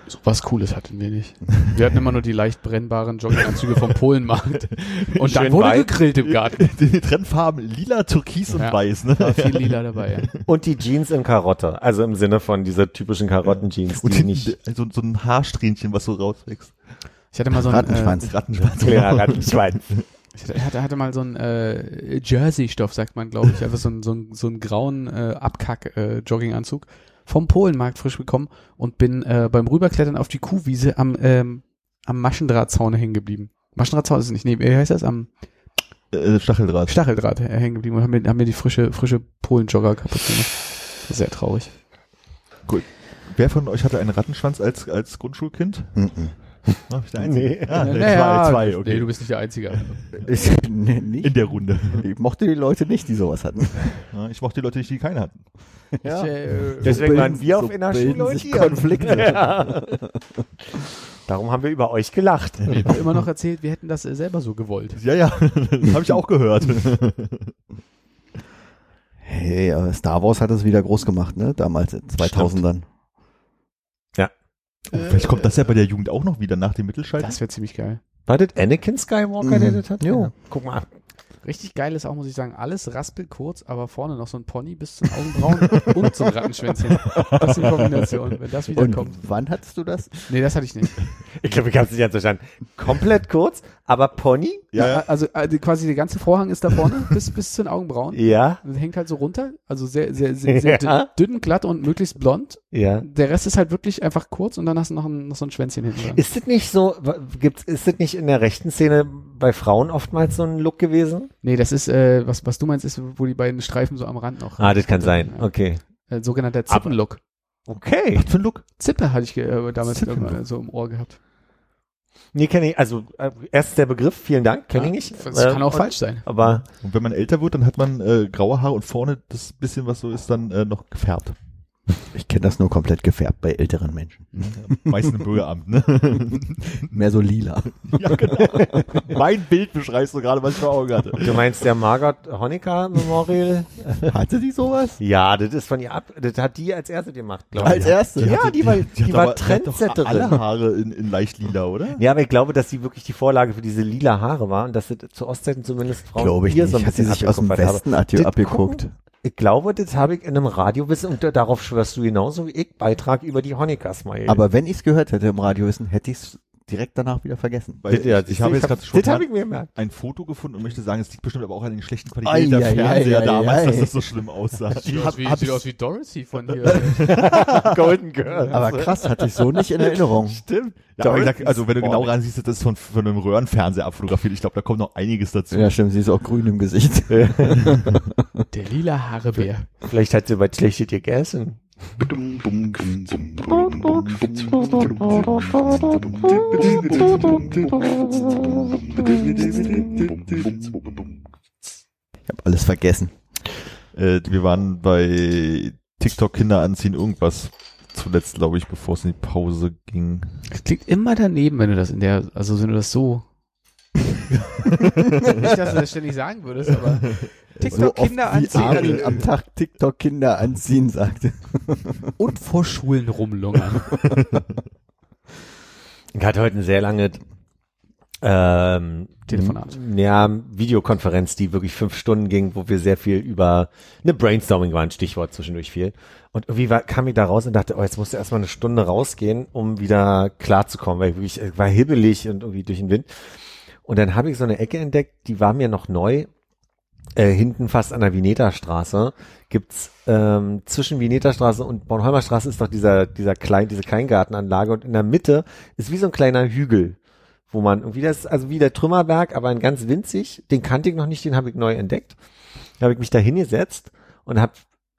So was Cooles hatten wir nicht. Wir hatten immer nur die leicht brennbaren Jogginganzüge vom Polenmarkt. Und dann Schön wurde weit. gegrillt im Garten. die Trendfarben lila, türkis und Ja. weiß, ne? War viel lila dabei. Ja. Und die Jeans in Karotte, also im Sinne von dieser typischen Karottenjeans, Und die nicht so, so ein Haarsträhnchen, was so rauswächst. Ich hatte mal so ein, Rattenschwanz. Rattenschwanz. kleiner Rattenschwein. Äh, ich hatte, hatte, hatte mal so ein äh, Jersey-Stoff, sagt man, glaube ich, einfach so ein so ein so ein grauen äh, Abkack-Jogginganzug vom Polenmarkt frisch bekommen und bin äh, beim Rüberklettern auf die Kuhwiese am ähm, am Maschendrahtzaun hängen geblieben. Maschendrahtzaun ist es nicht, nee, wie heißt das? Am Äh, Stacheldraht. Stacheldraht äh, hängen geblieben und haben mir, haben mir die frische frische Polenjogger kaputt gemacht. Sehr traurig. Wer von euch hatte einen Rattenschwanz als, als Grundschulkind? Mhm. War ich der Einzige? Nee. Ah, nee, Naja, zwei, zwei, okay. Nee, du bist nicht der Einzige. Ich, nee, nicht. In der Runde. Ich mochte die Leute nicht, die sowas hatten. Ja, ich mochte die Leute nicht, die keine hatten. Ja. Ich, äh, Deswegen waren wir so auf Schule und sich. Konflikte. Ja. Darum haben wir über euch gelacht. ich habe immer noch erzählt, wir hätten das äh, selber so gewollt. Ja, ja, das habe ich auch gehört. Hey, äh, Star Wars hat es wieder groß gemacht, ne? Damals in 2000ern. Oh, vielleicht kommt das ja bei der Jugend auch noch wieder nach dem Mittelschalten. Das wäre ziemlich geil. War das Anakin Skywalker, Mhm. der das hat? Jo. Ja. Guck mal. Richtig geil ist auch, muss ich sagen, alles raspelkurz, aber vorne noch so ein Pony bis zum Augenbrauen und so ein Rattenschwänzchen. Das ist die Kombination, wenn das wieder Und kommt. wann hattest du das? Nee, das hatte ich nicht. Ich glaube, ich habe es nicht ganz verstanden. Komplett kurz, aber Pony? Ja, ja. Also die- quasi der ganze Vorhang ist da vorne bis, bis zu den Augenbrauen. Ja. Und hängt halt so runter, also sehr, sehr, sehr, sehr Ja. dünn, glatt und möglichst blond. Ja. Der Rest ist halt wirklich einfach kurz und dann hast du noch, ein, noch so ein Schwänzchen hinten dran. Ist das nicht so, gibt's, ist das nicht in der rechten Szene bei Frauen oftmals so ein Look gewesen? Nee, das ist, äh, was, was du meinst, ist, wo die beiden Streifen so am Rand noch. Ah, das kann sein. Ja. Okay. Äh, sogenannter Zippenlook. Okay. Was für ein Look? Zippe hatte ich äh, damals so im Ohr gehabt. Nee, kenne ich, also äh, erst der Begriff, vielen Dank, kenne ich nicht. Das kann Äh, auch und- falsch sein. Aber Und wenn man älter wird, dann hat man äh, graue Haare und vorne das bisschen, was so ist, dann äh, noch gefärbt. Ich kenne das nur komplett gefärbt bei älteren Menschen. Meistens im Bürgeramt, ne? Mehr so lila. ja, genau. mein Bild beschreibst du gerade, was ich vor Augen hatte. du meinst der Margot Honecker Memorial? Hatte die sowas? Ja, das ist von ihr ab, das hat die als erste gemacht, glaube ich. Als erste? Ja, die war, die, hat war aber- die hat doch Trendsetterin. Alle Haare in, in leicht lila, oder? Ja, aber ich glaube, dass sie wirklich die Vorlage für diese lila Haare war und dass das zu Ostzeiten zumindest Frauen Glaube ich ihr nicht. so ein Hat sie bisschen sich aus dem Westen habe. abgeguckt? Ich glaube, das habe ich in einem Radiowissen und da- darauf schwörst du genauso wie ich Beitrag über die Honeckers mal. Aber wenn ich es gehört hätte im Radiowissen, hätte ich es direkt danach wieder vergessen. Weil Ja, ich, ich habe jetzt gerade habe ich mir gemerkt. ein Foto gefunden und möchte sagen, es liegt bestimmt aber auch an den schlechten Ei, Qualität der ei, Fernseher ei, damals, ei. dass das so schlimm aussah. Sieht aus wie, hab sieht ich- aus wie Dorothy von hier. Golden Girl. Aber krass, hatte ich so nicht in Erinnerung. Stimmt. Ja, aber wie gesagt, also wenn du genau Morning. ransiehst, das ist von, von einem Röhrenfernseher abfotografiert. Ich glaube, da kommt noch einiges dazu. Ja, stimmt, sie ist auch grün im Gesicht. Der lila Haarebär. Vielleicht hat sie was Schlechtes gegessen. Ich habe alles vergessen. Äh, wir waren bei TikTok Kinder anziehen, irgendwas zuletzt, glaube ich, bevor es in die Pause ging. Es klingt immer daneben, wenn du das in der, also wenn du das so. Nicht, dass du das ständig sagen würdest, aber TikTok oft Kinder wie Armin anziehen am Tag TikTok Kinder anziehen sagte. und vor Schulen rumlungern. Ich hatte heute eine sehr lange ähm, Telefonat. Ja, Videokonferenz, die wirklich fünf Stunden ging, wo wir sehr viel über eine Brainstorming war ein Stichwort zwischendurch viel. Und irgendwie war, kam ich da raus und dachte, oh, jetzt musst du erstmal eine Stunde rausgehen, um wieder klarzukommen, weil ich wirklich, ich war hibbelig und irgendwie durch den Wind. Und dann habe ich so eine Ecke entdeckt, die war mir noch neu. Äh, hinten fast an der Vineta-Straße gibt's ähm, zwischen Vineta-Straße und Bornholmer Straße ist doch dieser dieser klein diese Kleingartenanlage und in der Mitte ist wie so ein kleiner Hügel, wo man irgendwie das also wie der Trümmerberg, aber ein ganz winzig. Den kannte ich noch nicht, den habe ich neu entdeckt. Da habe ich mich da hingesetzt und habe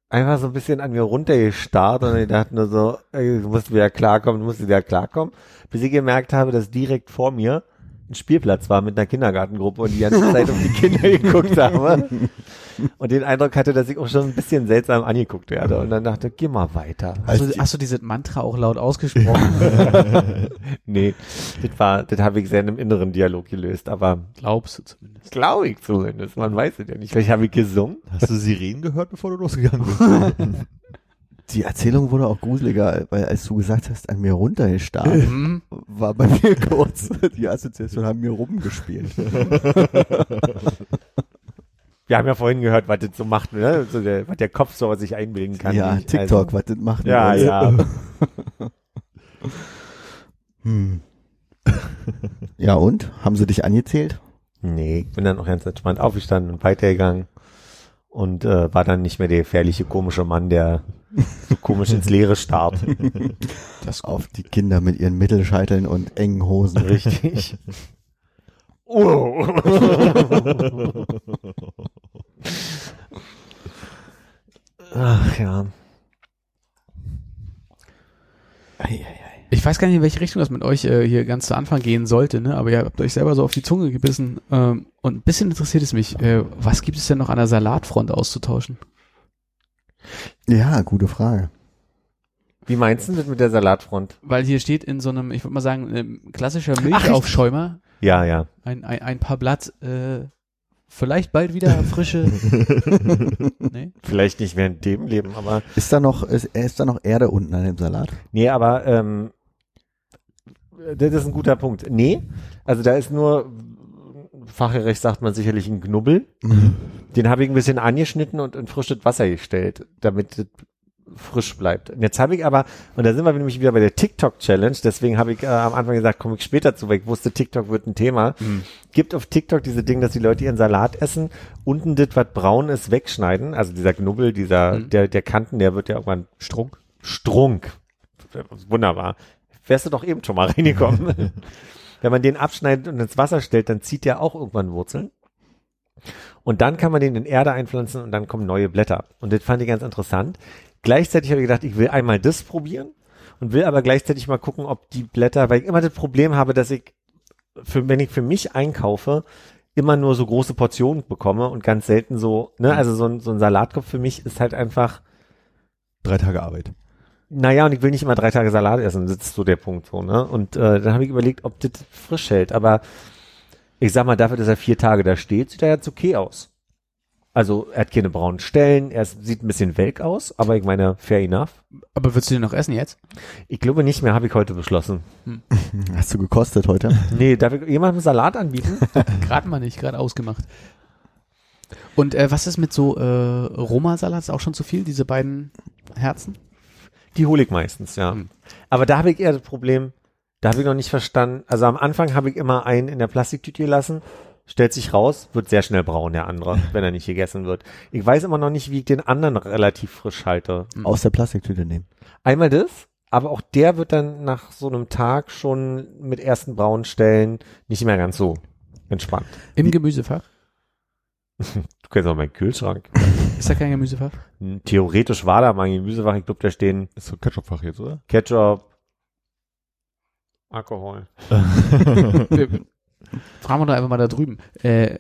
einfach so ein bisschen an mir runtergestarrt und ich dachte nur so, du musst wieder klarkommen, du musst wieder klarkommen, bis ich gemerkt habe, dass direkt vor mir ein Spielplatz war mit einer Kindergartengruppe und die ganze Zeit auf die Kinder geguckt habe und den Eindruck hatte, dass ich auch schon ein bisschen seltsam angeguckt werde und dann dachte, geh mal weiter. Hast du, hast du dieses Mantra auch laut ausgesprochen? Nee, das war, das habe ich sehr in einem inneren Dialog gelöst, aber Glaubst du zumindest. glaube ich zumindest, man weiß es ja nicht. Vielleicht habe ich gesungen. Hast du Sirenen gehört, bevor du losgegangen bist? Die Erzählung wurde auch gruseliger, weil als du gesagt hast, an mir runtergestarrt, Mhm. war bei mir kurz die Assoziation, haben mir rumgespielt. Wir haben ja vorhin gehört, was das so macht, ne? so der, was der Kopf so sich einbilden kann. ja, nicht. TikTok, was das macht. Also, ja, uns. ja. Hm. Ja, und? Haben sie dich angezählt? Nee, ich bin dann auch ganz entspannt aufgestanden und weitergegangen und äh, war dann nicht mehr der gefährliche, komische Mann, der so komisch ins Leere starrt. Das Auf die Kinder mit ihren Mittelscheiteln und engen Hosen. Richtig. Oh. Ach ja. Ich weiß gar nicht, in welche Richtung das mit euch äh, hier ganz zu Anfang gehen sollte, ne? aber ihr habt euch selber so auf die Zunge gebissen. Ähm, und ein bisschen interessiert es mich, äh, was gibt es denn noch an der Salatfront auszutauschen? Ja, gute Frage. Wie meinst du das mit der Salatfront? Weil hier steht in so einem, ich würde mal sagen, ähm, klassischer Milchaufschäumer Ja, ja. ein, ein, ein paar Blatt, äh, vielleicht bald wieder frische. nee? Vielleicht nicht während dem Leben, aber Ist da noch, ist, ist da noch Erde unten an dem Salat? nee, aber ähm, das ist ein guter Punkt. Nee, also da ist nur fachgerecht sagt man sicherlich ein Knubbel. Den habe ich ein bisschen angeschnitten und in frisches Wasser gestellt, damit es frisch bleibt. Und jetzt habe ich aber, und da sind wir nämlich wieder bei der TikTok-Challenge, deswegen habe ich äh, am Anfang gesagt, komme ich später zu, weil ich wusste, TikTok wird ein Thema. Gibt auf TikTok diese Dinge, dass die Leute ihren Salat essen, unten das, was braun ist, wegschneiden. Also dieser Knubbel, dieser, Mhm. der, der Kanten, der wird ja irgendwann Strunk. Strunk. Wunderbar. Wärst du doch eben schon mal reingekommen. Wenn man den abschneidet und ins Wasser stellt, dann zieht der auch irgendwann Wurzeln. Und dann kann man den in Erde einpflanzen und dann kommen neue Blätter. Und das fand ich ganz interessant. Gleichzeitig habe ich gedacht, ich will einmal das probieren und will aber gleichzeitig mal gucken, ob die Blätter, weil ich immer das Problem habe, dass ich, für, wenn ich für mich einkaufe, immer nur so große Portionen bekomme und ganz selten so, ne, also so ein, so ein Salatkopf für mich ist halt einfach, Drei Tage Arbeit. Naja, und ich will nicht immer drei Tage Salat essen, das ist so der Punkt so, ne? Und äh, dann habe ich überlegt, ob das frisch hält. Aber ich sag mal, dafür, dass er vier Tage da steht, sieht er jetzt okay aus. Also er hat keine braunen Stellen, er sieht ein bisschen welk aus, aber ich meine, fair enough. Aber würdest du den noch essen jetzt? Ich glaube nicht mehr, habe ich heute beschlossen. Hast du gekostet heute? Nee, darf ich jemandem Salat anbieten? Gerade mal nicht, gerade ausgemacht. Und äh, was ist mit so äh, Roma-Salat? Ist auch schon zu viel, diese beiden Herzen? Die hole ich meistens, ja. Hm. Aber da habe ich eher das Problem, Da habe ich noch nicht verstanden. Also am Anfang habe ich immer einen in der Plastiktüte gelassen, stellt sich raus, wird sehr schnell braun, der andere, wenn er nicht gegessen wird. Ich weiß immer noch nicht, wie ich den anderen relativ frisch halte. Aus der Plastiktüte nehmen. Einmal das, aber auch der wird dann nach so einem Tag schon mit ersten braunen Stellen nicht mehr ganz so entspannt. Im Gemüsefach? Du kennst auch meinen Kühlschrank. Ist da kein Gemüsefach? Hm, Theoretisch war da mein Gemüsefach. Ich glaube, da stehen Ist so Ketchupfach jetzt, oder? Ketchup, Alkohol. Fragen wir doch einfach mal da drüben. Äh,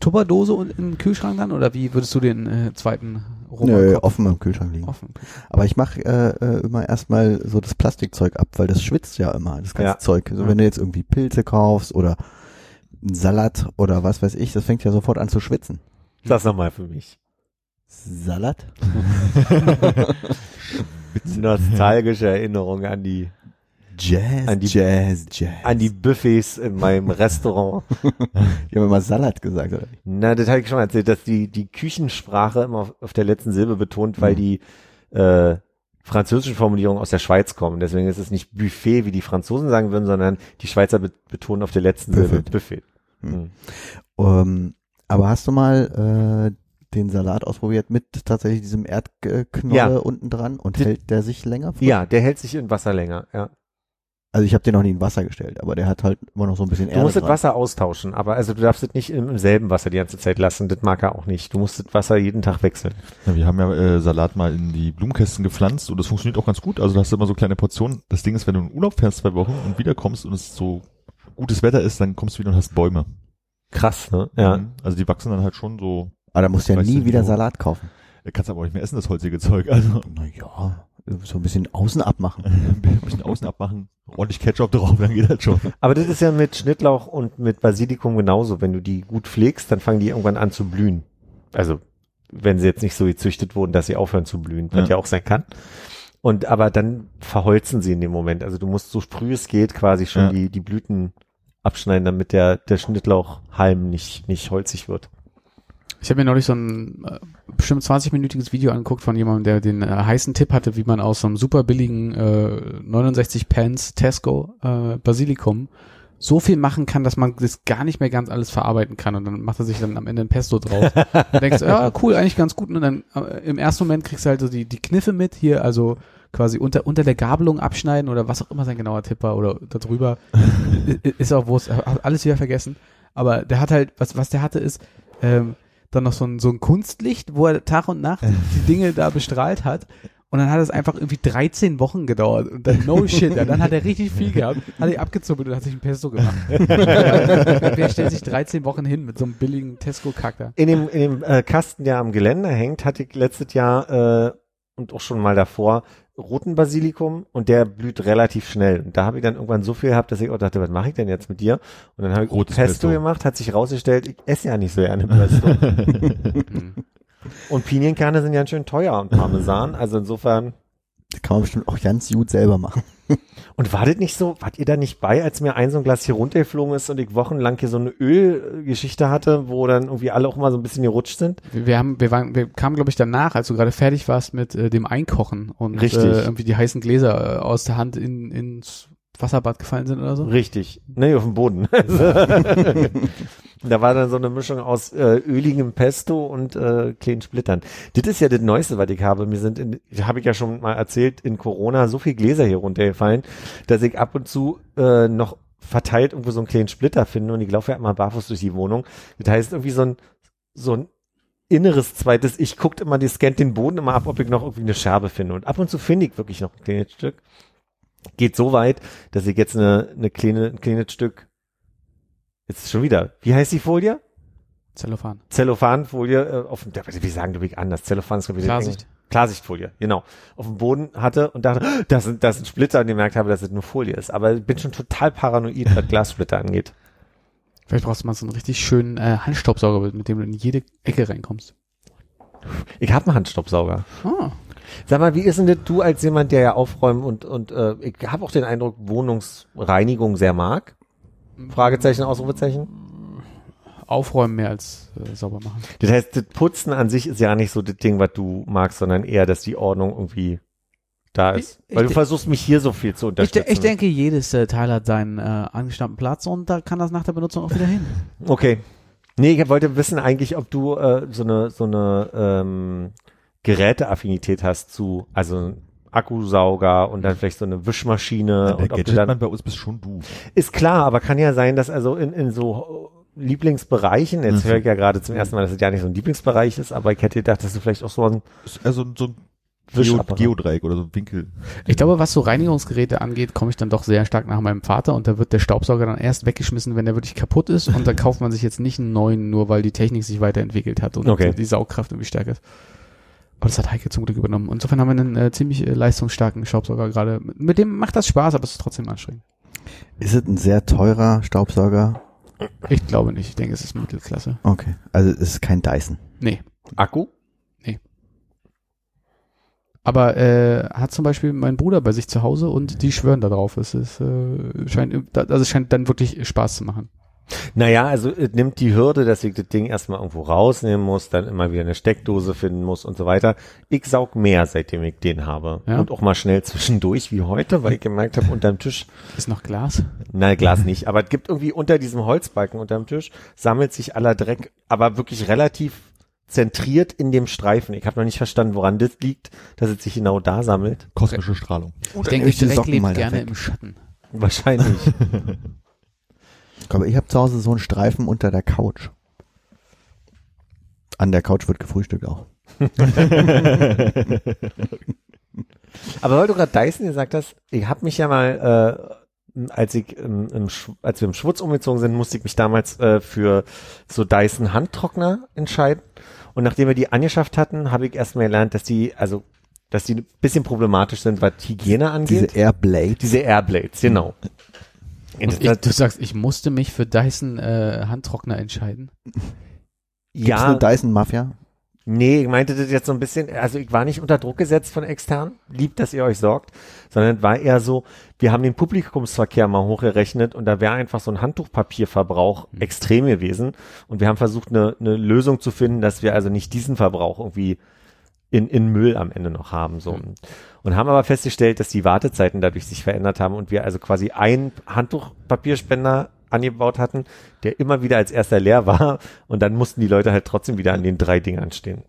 Tupperdose und im Kühlschrank dann? Oder wie würdest du den äh, zweiten Nö, Roma offen im Kühlschrank liegen. offen? Aber ich mache äh, äh, immer erstmal so das Plastikzeug ab, weil das schwitzt ja immer, das ganze Ja. Zeug. So Ja. wenn du jetzt irgendwie Pilze kaufst oder einen Salat oder was weiß ich, das fängt ja sofort an zu schwitzen. Sag's nochmal für mich. Salat? Nostalgische Erinnerung an die, Jazz, An die- Jazz, Jazz. an die Buffets in meinem Restaurant. Die haben immer Salat gesagt, oder? Na, das habe ich schon mal erzählt, dass die, die Küchensprache immer auf, auf der letzten Silbe betont, weil die äh, französischen Formulierungen aus der Schweiz kommen. Deswegen ist es nicht Buffet, wie die Franzosen sagen würden, sondern die Schweizer be betonen auf der letzten Silbe Buffet. Buffet. Hm. Ähm, aber hast du mal äh, den Salat ausprobiert mit tatsächlich diesem Erdknolle Ja. unten dran und Die- hält der sich länger? frisch? Ja, der hält sich in Wasser länger. Ja. Also ich habe den noch nie in Wasser gestellt, aber der hat halt immer noch so ein bisschen Du Erde musst das dran. Wasser austauschen, aber also du darfst es nicht im, im selben Wasser die ganze Zeit lassen. Das mag er auch nicht. Du musst das Wasser jeden Tag wechseln. Ja, wir haben ja äh, Salat mal in die Blumenkästen gepflanzt und das funktioniert auch ganz gut. Also da hast du immer so kleine Portionen. Das Ding ist, wenn du in Urlaub fährst zwei Wochen und wiederkommst und es so gutes Wetter ist, dann kommst du wieder und hast Bäume. Krass, ne? Ja. Mhm. Also die wachsen dann halt schon so. Aber da musst du ja nie du, wieder Salat kaufen. Kannst aber auch nicht mehr essen, das holzige Zeug. Also Naja, so ein bisschen außen abmachen. ein bisschen außen abmachen, ordentlich Ketchup drauf, dann geht das schon. Aber das ist ja mit Schnittlauch und mit Basilikum genauso. Wenn du die gut pflegst, dann fangen die irgendwann an zu blühen. Also, wenn sie jetzt nicht so gezüchtet wurden, dass sie aufhören zu blühen, was Ja. ja auch sein kann. Und aber dann verholzen sie in dem Moment. Also du musst so früh es geht quasi schon Ja. die, die Blüten abschneiden, damit der, der Schnittlauchhalm nicht, nicht holzig wird. Ich habe mir neulich so ein äh, bestimmt 20-minütiges Video angeguckt von jemandem, der den äh, heißen Tipp hatte, wie man aus so einem super billigen äh, 69 Pence Tesco äh, Basilikum so viel machen kann, dass man das gar nicht mehr ganz alles verarbeiten kann und dann macht er sich dann am Ende ein Pesto draus. und denkst, ja, cool, eigentlich ganz gut. Und dann äh, im ersten Moment kriegst du halt so die, die Kniffe mit, hier also quasi unter, unter der Gabelung abschneiden oder was auch immer sein genauer Tipp war oder darüber. Ist auch Wurst, hab alles wieder vergessen. Aber der hat halt, was, was der hatte ist, ähm, dann noch so ein, so ein Kunstlicht, wo er Tag und Nacht die Dinge da bestrahlt hat. Und dann hat es einfach irgendwie 13 Wochen gedauert. Und dann, no shit, ja, dann hat er richtig viel gehabt, hat er abgezuppelt und hat sich ein Pesto gemacht. Wer stellt sich 13 Wochen hin mit so einem billigen Tesco-Kack da? In dem, in dem äh, Kasten, der am Geländer hängt, hatte ich letztes Jahr äh, und auch schon mal davor roten Basilikum und der blüht relativ schnell. Und da habe ich dann irgendwann so viel gehabt, dass ich auch dachte, was mache ich denn jetzt mit dir? Und dann habe ich Rotes Pesto, Pesto. gemacht, hat sich rausgestellt, ich esse ja nicht so gerne Pesto. Und Pinienkerne sind ja schön teuer und Parmesan, also insofern. Das kann man bestimmt auch ganz gut selber machen. Und war das nicht so, wart ihr da nicht bei, als mir ein so ein Glas hier runtergeflogen ist und ich wochenlang hier so eine Ölgeschichte hatte, wo dann irgendwie alle auch mal so ein bisschen gerutscht sind? Wir, wir haben, wir waren, wir kamen, glaube ich, danach, als du gerade fertig warst mit äh, dem Einkochen und Richtig. Äh, irgendwie die heißen Gläser äh, aus der Hand in, ins Wasserbad gefallen sind oder so. Richtig. Nee, auf dem Boden. da war dann so eine Mischung aus äh, öligem Pesto und äh, kleinen Splittern. Das ist ja das Neueste, was ich habe. Mir sind, in, habe ich ja schon mal erzählt, in Corona so viel Gläser hier runtergefallen, dass ich ab und zu äh, noch verteilt irgendwo so einen kleinen Splitter finde und ich laufe ja immer barfuß durch die Wohnung. Das heißt irgendwie so ein, so ein inneres zweites, ich guckt immer, die scannt den Boden immer ab, ob ich noch irgendwie eine Scherbe finde. Und ab und zu finde ich wirklich noch ein kleines Stück. Geht so weit, dass ich jetzt eine, eine kleine, ein kleines Stück, jetzt schon wieder, wie heißt die Folie? Zellophan. Zellophanfolie, äh, auf dem, wie sagen glaube ich anders, Zellophan ist glaube ich Klarsicht. Klarsichtfolie, genau, auf dem Boden hatte und dachte, "Ah, das sind, das sind Splitter und gemerkt habe, dass es nur Folie ist. Aber ich bin schon total paranoid, was Glassplitter angeht. Vielleicht brauchst du mal so einen richtig schönen äh, Handstaubsauger, mit dem du in jede Ecke reinkommst. Ich habe einen Handstaubsauger. Ah. Sag mal, wie ist denn das du als jemand, der ja aufräumen und, und äh, ich habe auch den Eindruck, Wohnungsreinigung sehr mag? Fragezeichen, Ausrufezeichen? Aufräumen mehr als äh, sauber machen. Das heißt, das Putzen an sich ist ja nicht so das Ding, was du magst, sondern eher, dass die Ordnung irgendwie da ist. Ich- Weil ich du versuchst, mich hier so viel zu Ich, unterstützen. de ich denke, jedes äh, Teil hat seinen äh, angestammten Platz und da kann das nach der Benutzung auch wieder hin. Okay. Nee, ich wollte wissen eigentlich, ob du äh, so eine so eine ähm, Geräteaffinität hast zu, also Akkusauger und dann vielleicht so eine Wischmaschine Der und ob du Gadgetmann dann bei uns bist schon du. ist klar, aber kann ja sein, dass also in, in so Lieblingsbereichen, jetzt Mhm. höre ich ja gerade zum ersten Mal, dass es ja nicht so ein Lieblingsbereich ist, aber ich hätte gedacht, dass du vielleicht auch so ein Also so ein Geo Wischapparat. Geodreieck oder so ein Winkel. Ich glaube, was so Reinigungsgeräte angeht, komme ich dann doch sehr stark nach meinem Vater und da wird der Staubsauger dann erst weggeschmissen, wenn der wirklich kaputt ist und da kauft man sich jetzt nicht einen neuen, nur weil die Technik sich weiterentwickelt hat und Okay. die Saugkraft irgendwie stärker ist. Aber das hat Heike zum Glück übernommen. Insofern haben wir einen äh, ziemlich äh, leistungsstarken Staubsauger gerade. Mit- dem macht das Spaß, aber es ist trotzdem anstrengend. Ist es ein sehr teurer Staubsauger? Ich glaube nicht. Ich denke, es ist Mittelklasse. Okay. Also es ist kein Dyson. Nee. Akku? Aber äh, hat zum Beispiel mein Bruder bei sich zu Hause und die schwören da drauf. Es ist, äh, scheint, also es scheint dann wirklich Spaß zu machen. Naja, also es nimmt die Hürde, dass ich das Ding erstmal irgendwo rausnehmen muss, dann immer wieder eine Steckdose finden muss und so weiter. Ich saug mehr, seitdem ich den habe. Ja. Und auch mal schnell zwischendurch, wie heute, weil ich gemerkt habe, unterm Tisch, Ist noch Glas? nein, Glas nicht, aber es gibt irgendwie unter diesem Holzbalken unterm Tisch, sammelt sich aller Dreck, aber wirklich relativ zentriert in dem Streifen. Ich habe noch nicht verstanden, woran das liegt, dass es sich genau da sammelt. Kosmische Strahlung. Ich denke, ich mal lebt gerne weg. im Schatten. Wahrscheinlich. Ich glaube, ich habe zu Hause so einen Streifen unter der Couch. An der Couch wird gefrühstückt auch. Aber weil du gerade Dyson gesagt hast, ich habe mich ja mal, äh, als ich im, im, Sch- als wir im Schwutz umgezogen sind, musste ich mich damals äh, für so Dyson Handtrockner entscheiden. Und nachdem wir die angeschafft hatten, habe ich erstmal gelernt, dass die, also, dass die ein bisschen problematisch sind, was Hygiene Diese angeht. Airblade. Diese, Airblades, genau. Und ich, du sagst, ich musste mich für Dyson äh, Handtrockner entscheiden. Gibt's ja, eine Dyson Mafia? Nee, ich meinte das jetzt so ein bisschen, also ich war nicht unter Druck gesetzt von extern, lieb, dass ihr euch sorgt, sondern es war eher so, wir haben den Publikumsverkehr mal hochgerechnet und da wäre einfach so ein Handtuchpapierverbrauch extrem gewesen. Und wir haben versucht, eine, eine Lösung zu finden, dass wir also nicht diesen Verbrauch irgendwie in, in Müll am Ende noch haben, so. Und haben aber festgestellt, dass die Wartezeiten dadurch sich verändert haben und wir also quasi einen Handtuchpapierspender angebaut hatten, der immer wieder als erster leer war und dann mussten die Leute halt trotzdem wieder an den drei Dingern stehen.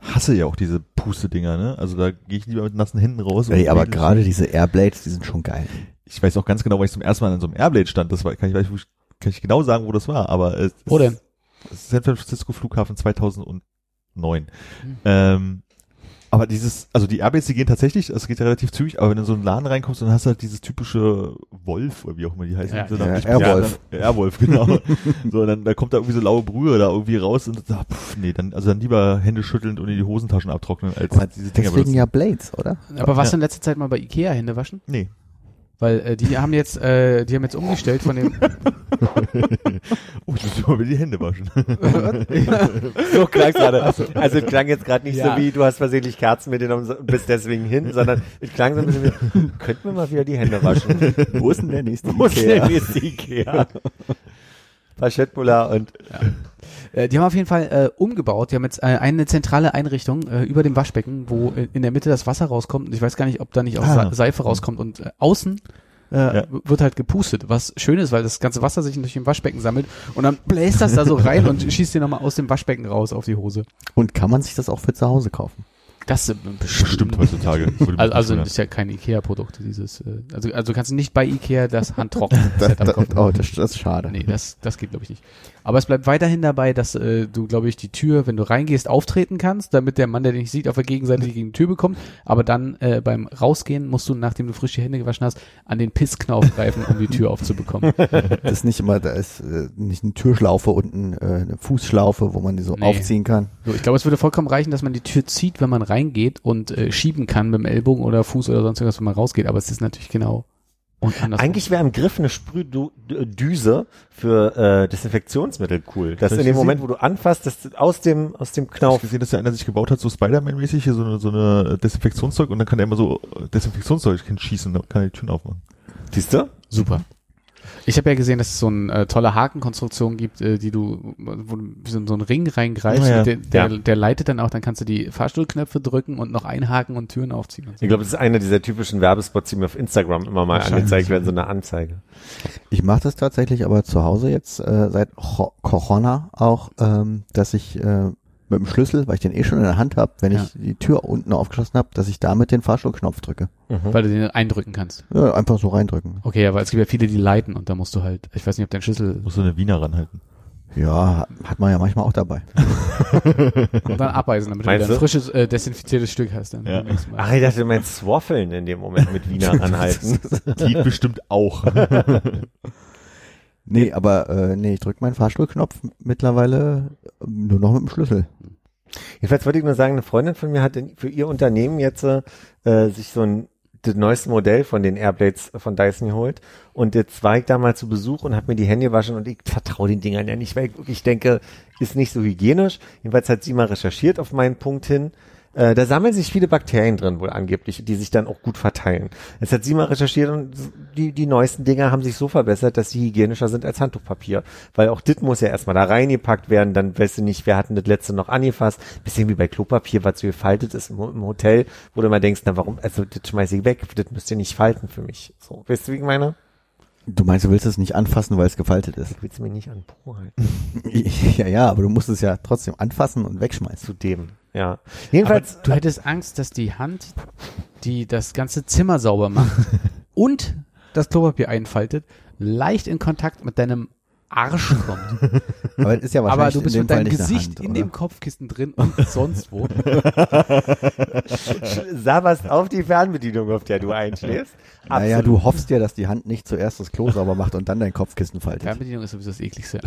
Hasse ja auch diese Puste-Dinger, ne? Also da gehe ich lieber mit nassen Händen raus. und Ey, aber gerade diese Airblades, die sind schon geil. Ich weiß auch ganz genau, weil ich zum ersten Mal an so einem Airblade stand. Das war, kann ich, weiß, ich- kann ich genau sagen, wo das war. Aber es Wo ist- denn? San Francisco Flughafen 2009. Hm. Ähm, aber dieses, also die Airblades, die gehen tatsächlich, es geht ja relativ zügig, aber wenn du in so einen Laden reinkommst, dann hast du halt dieses typische Wolf, oder wie auch immer die heißen. Ja, so ja, dann- Airwolf. Ja, Airwolf, genau. so, dann, da kommt da irgendwie so laue Brühe da irgendwie raus und da, pff, nee, dann, also dann lieber Hände schütteln und in die Hosentaschen abtrocknen, als Aber diese Dinger deswegen benutzen. ja Blades, oder? Aber was Ja. in letzter Zeit mal bei Ikea Hände waschen? Nee. Weil äh, die haben jetzt, äh, die haben jetzt umgestellt von dem. Oh, ich muss mal wieder die Hände waschen. So klang gerade. Also es klang jetzt gerade nicht Ja. so wie, du hast versehentlich Kerzen mitgenommen und bist deswegen hin, sondern es klang so ein bisschen wie, könnten wir mal wieder die Hände waschen. Wo ist denn der nächste Wo ist Ikea? denn jetzt die Ikea? Paschettbullar und Äh, die haben auf jeden Fall äh, umgebaut. Die haben jetzt äh, eine zentrale Einrichtung äh, über dem Waschbecken, wo äh, in der Mitte das Wasser rauskommt. Und ich weiß gar nicht, ob da nicht auch Ah. Seife rauskommt. Und äh, außen äh, Ja. wird halt gepustet, was schön ist, weil das ganze Wasser sich durch dem Waschbecken sammelt. Und dann bläst das da so rein und schießt dir nochmal aus dem Waschbecken raus auf die Hose. Und kann man sich das auch für zu Hause kaufen? Das äh, Bestimmt heutzutage. Also, also das ist ja kein Ikea-Produkt, dieses. Äh, also, also kannst du nicht bei Ikea das Handtrocken-Setup kaufen. oh, das, das ist schade. Nee, das, das geht glaube ich nicht. Aber es bleibt weiterhin dabei, dass äh, du, glaube ich, die Tür, wenn du reingehst, auftreten kannst, damit der Mann, der dich nicht sieht, auf der Gegenseite gegen die Tür bekommt. Aber dann äh, beim Rausgehen musst du, nachdem du frisch die Hände gewaschen hast, an den Pissknauf greifen, um die Tür aufzubekommen. Das ist nicht immer, da ist äh, nicht eine Türschlaufe und ein, äh, eine Fußschlaufe, wo man die so Nee. aufziehen kann. So, ich glaube, es würde vollkommen reichen, dass man die Tür zieht, wenn man reingeht und äh, schieben kann mit dem Ellbogen oder Fuß oder sonst irgendwas, wenn man rausgeht. Aber es ist natürlich genau. Eigentlich wäre im Griff eine Sprühdüse für äh, Desinfektionsmittel cool. Dass Hab in ich dem Moment, wo du anfasst, dass aus dem aus dem Ich Knauf habe gesehen, dass der einer sich gebaut hat, so Spider-Man-mäßig, hier so eine, so eine Desinfektionszeug und dann kann er immer so äh, Desinfektionszeug schießen, dann kann er die Türen aufmachen. Siehst du? super. Ich habe ja gesehen, dass es so eine äh, tolle Hakenkonstruktion gibt, äh, die du, wo du so, so einen Ring reingreifst. Ah, ja. der, der, Ja. der leitet dann auch, dann kannst du die Fahrstuhlknöpfe drücken und noch einhaken und Türen aufziehen. Und so. Ich glaube, das ist einer dieser typischen Werbespots, die mir auf Instagram immer mal angezeigt werden, so eine Anzeige. Ich mache das tatsächlich aber zu Hause jetzt äh, seit Cho- Corona auch, ähm, dass ich äh, mit dem Schlüssel, weil ich den eh schon in der Hand habe, wenn Ja. ich die Tür unten aufgeschlossen habe, dass ich damit den Fahrstuhlknopf drücke. Weil du den eindrücken kannst. Ja, einfach so reindrücken. Okay, aber es gibt ja viele, die leiten und da musst du halt, ich weiß nicht, ob dein Schlüssel Musst du eine Wiener ranhalten. Ja, hat man ja manchmal auch dabei. und dann abbeißen, damit Meinst du wieder ein frisches, äh, desinfiziertes Stück hast. Dann Ja. Ach, ich dachte, du meinst Swaffeln in dem Moment mit Wiener anhalten. Geht bestimmt auch. Nee, aber äh, nee, ich drücke meinen Fahrstuhlknopf mittlerweile ähm, nur noch mit dem Schlüssel. Jedenfalls wollte ich nur sagen, eine Freundin von mir hat für ihr Unternehmen jetzt äh, sich so ein das neueste Modell von den Airblades von Dyson geholt und jetzt war ich da mal zu Besuch und habe mir die Hände gewaschen und ich vertraue den Dingern ja nicht, weil ich wirklich denke, ist nicht so hygienisch. Jedenfalls hat sie mal recherchiert auf meinen Punkt hin. Äh, da sammeln sich viele Bakterien drin wohl angeblich, die sich dann auch gut verteilen. Jetzt hat sie mal recherchiert und die, die neuesten Dinger haben sich so verbessert, dass sie hygienischer sind als Handtuchpapier. Weil auch das muss ja erstmal da reingepackt werden, dann weißt du nicht, wer hat denn das letzte noch angefasst. Bisschen wie bei Klopapier, was so gefaltet ist im, im Hotel, wo du mal denkst, na warum, also das schmeiß ich weg, das müsst ihr nicht falten für mich. So, weißt du, wie ich meine? Du meinst, du willst es nicht anfassen, weil es gefaltet ist? Ich will's mir nicht an Po halten. ja, ja, aber du musst es ja trotzdem anfassen und wegschmeißen. Zu dem, ja. Jedenfalls, Du hättest Angst, dass die Hand, die das ganze Zimmer sauber macht und das Klopapier einfaltet, leicht in Kontakt mit deinem Arsch kommt. Aber es ist ja Aber wahrscheinlich du bist in dem mit deinem Gesicht Hand, in dem Kopfkissen drin und sonst wo. sabberst auf die Fernbedienung, auf der du einschläfst. Naja, Absolut. du hoffst ja, dass die Hand nicht zuerst das Klo sauber macht und dann dein Kopfkissen faltet. Fernbedienung ist sowieso das ekligste.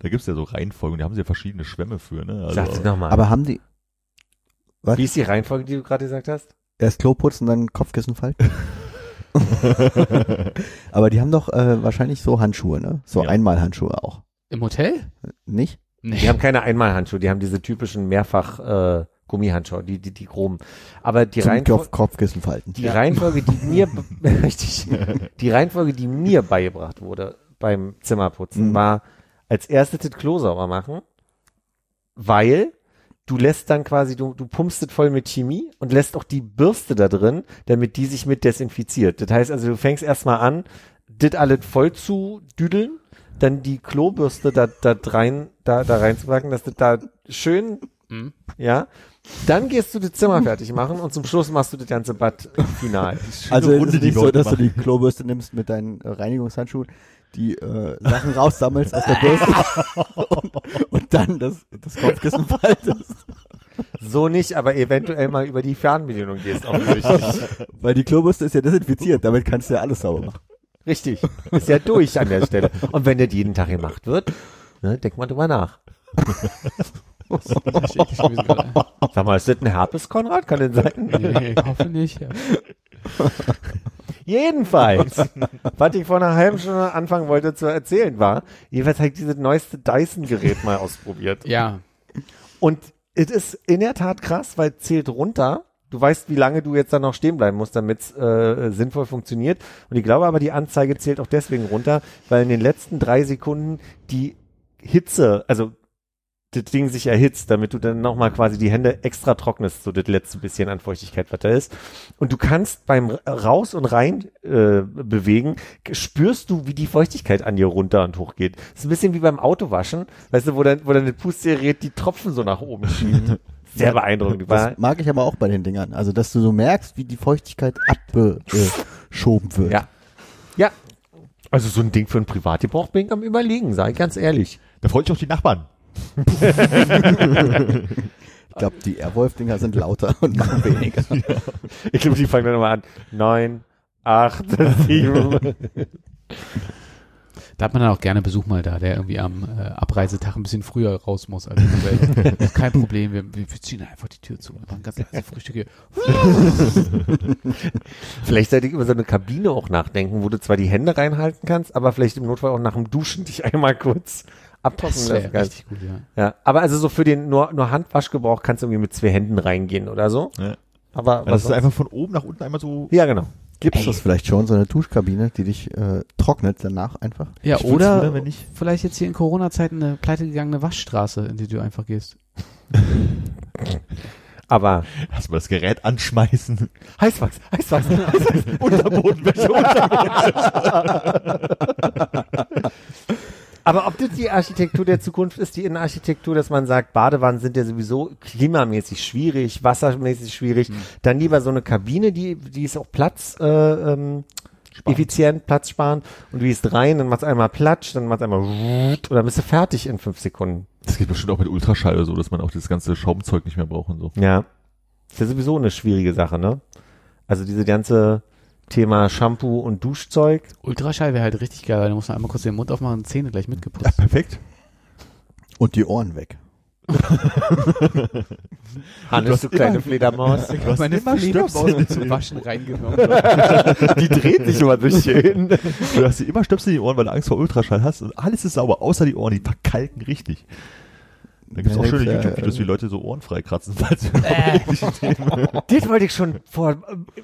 Da gibt's ja so Reihenfolgen, da haben sie ja verschiedene Schwämme für, ne? Also, Sag das nochmal. Aber haben die Wie ist die Reihenfolge, die du gerade gesagt hast? erst Klo putzen, dann Kopfkissen falten? aber die haben doch äh, wahrscheinlich so Handschuhe, ne? So Ja. Einmalhandschuhe auch. Im Hotel? Nicht? Nee. Die haben keine Einmalhandschuhe, die haben diese typischen mehrfach äh, Gummihandschuhe, die die die chromen. Aber die Zum Reihenfolge, Kopf Kopfkissen falten. die Reihenfolge, die mir richtig, die Reihenfolge, die mir beigebracht wurde beim Zimmerputzen, Mhm. war als erstes das Klo sauber machen, weil du lässt dann quasi, du, du pumpst es voll mit Chemie und lässt auch die Bürste da drin, damit die sich mit desinfiziert. Das heißt also, du fängst erstmal an, das alles voll zu düdeln, dann die Klobürste da, da rein, da, da reinzupacken, dass das da schön, Mhm. ja, dann gehst du das Zimmer fertig machen und zum Schluss machst du das ganze Bad final. Also es Runde, ist die nicht so, dass du machen. die Klobürste nimmst mit deinen Reinigungshandschuhen, die äh, Sachen raussammelst aus der Bürste und, und dann das, das Kopfkissen faltest. So nicht, aber eventuell mal über die Fernbedienung gehst, auch richtig. Weil die Klobürste ist ja desinfiziert, damit kannst du ja alles sauber machen. Richtig. Ist ja durch an der Stelle. Und wenn das jeden Tag gemacht wird, ne, denk mal drüber nach. Sag mal, ist das ein Herpes, Konrad? Kann das sein? Nee, ich hoffe nicht. Ja. Jedenfalls, was ich vor einer halben Stunde anfangen wollte zu erzählen war, jedenfalls habe ich dieses neueste Dyson-Gerät mal ausprobiert. ja. Und es ist in der Tat krass, weil es zählt runter. Du weißt, wie lange du jetzt dann noch stehen bleiben musst, damit es äh, sinnvoll funktioniert. Und ich glaube aber, die Anzeige zählt auch deswegen runter, weil in den letzten drei Sekunden die Hitze, also das Ding sich erhitzt, damit du dann nochmal quasi die Hände extra trocknest, so das letzte bisschen an Feuchtigkeit, was da ist. Und du kannst beim Raus und Rein äh, bewegen, spürst du, wie die Feuchtigkeit an dir runter und hoch geht. Das ist ein bisschen wie beim Autowaschen, weißt du, wo dann, wo dann das Pustgerät die Tropfen so nach oben schiebt. Sehr beeindruckend. War, Das mag ich aber auch bei den Dingern. Also, dass du so merkst, wie die Feuchtigkeit abgeschoben wird. ja. Ja. Also so ein Ding für einen Privatgebrauch bin ich am überlegen, sage ich ganz ehrlich. Da freut sich auch die Nachbarn. Ich glaube, die Airwolf-Dinger sind lauter und machen weniger. Ich glaube, die fangen dann immer an. Neun, acht, sieben. Da hat man dann auch gerne Besuch mal da, der irgendwie am äh, Abreisetag ein bisschen früher raus muss. Also selber. Kein Problem, wir, wir wir ziehen einfach die Tür zu. Wir machen ganz leise Frühstücke. Vielleicht sollte ich über so eine Kabine auch nachdenken, wo du zwar die Hände reinhalten kannst, aber vielleicht im Notfall auch nach dem Duschen dich einmal kurz abtrocknen Das lassen wäre kannst. richtig gut, ja. Ja, aber also so für den nur, nur Handwaschgebrauch kannst du irgendwie mit zwei Händen reingehen oder so. Ja. Aber Also was das ist einfach von oben nach unten einmal so. ja, genau. Gibt es das vielleicht schon, so eine Duschkabine, die dich äh, trocknet danach einfach? Ja, Ich oder wundern, wenn ich- vielleicht jetzt hier in Corona-Zeiten eine pleitegegangene Waschstraße, in die du einfach gehst. Aber Erstmal das Gerät anschmeißen. Heißwachs, Heißwachs, Heißwachs, Unterbodenwäsche, Unterbodenwäsche. Aber ob das die Architektur der Zukunft ist, die Innenarchitektur, dass man sagt, Badewannen sind ja sowieso klimamäßig schwierig, wassermäßig schwierig, dann lieber so eine Kabine, die, die ist auch Platz, äh, ähm, effizient, Platz sparen und du gehst rein, dann macht's einmal Platsch, dann macht's einmal und dann bist du fertig in fünf Sekunden. Das geht bestimmt auch mit Ultraschall oder so, dass man auch das ganze Schaumzeug nicht mehr braucht und so. Ja. Ist ja sowieso eine schwierige Sache, ne? Also diese ganze Thema Shampoo und Duschzeug. Ultraschall wäre halt richtig geil, weil da muss man einmal kurz den Mund aufmachen und Zähne gleich mitgeputzt. perfekt. Und die Ohren weg. Hannes, du kleine Fledermaus. Du hast Meine immer Fledermaus zum Waschen reingenommen. Die dreht sich immer durch schön. Du hast dir immer Stöpsel in die Ohren, weil du Angst vor Ultraschall hast und alles ist sauber, außer die Ohren, die verkalken richtig. Da gibt's auch Ja, schöne äh, YouTube-Videos, wie Leute so Ohren freikratzen, sie Das wollte ich schon vor äh,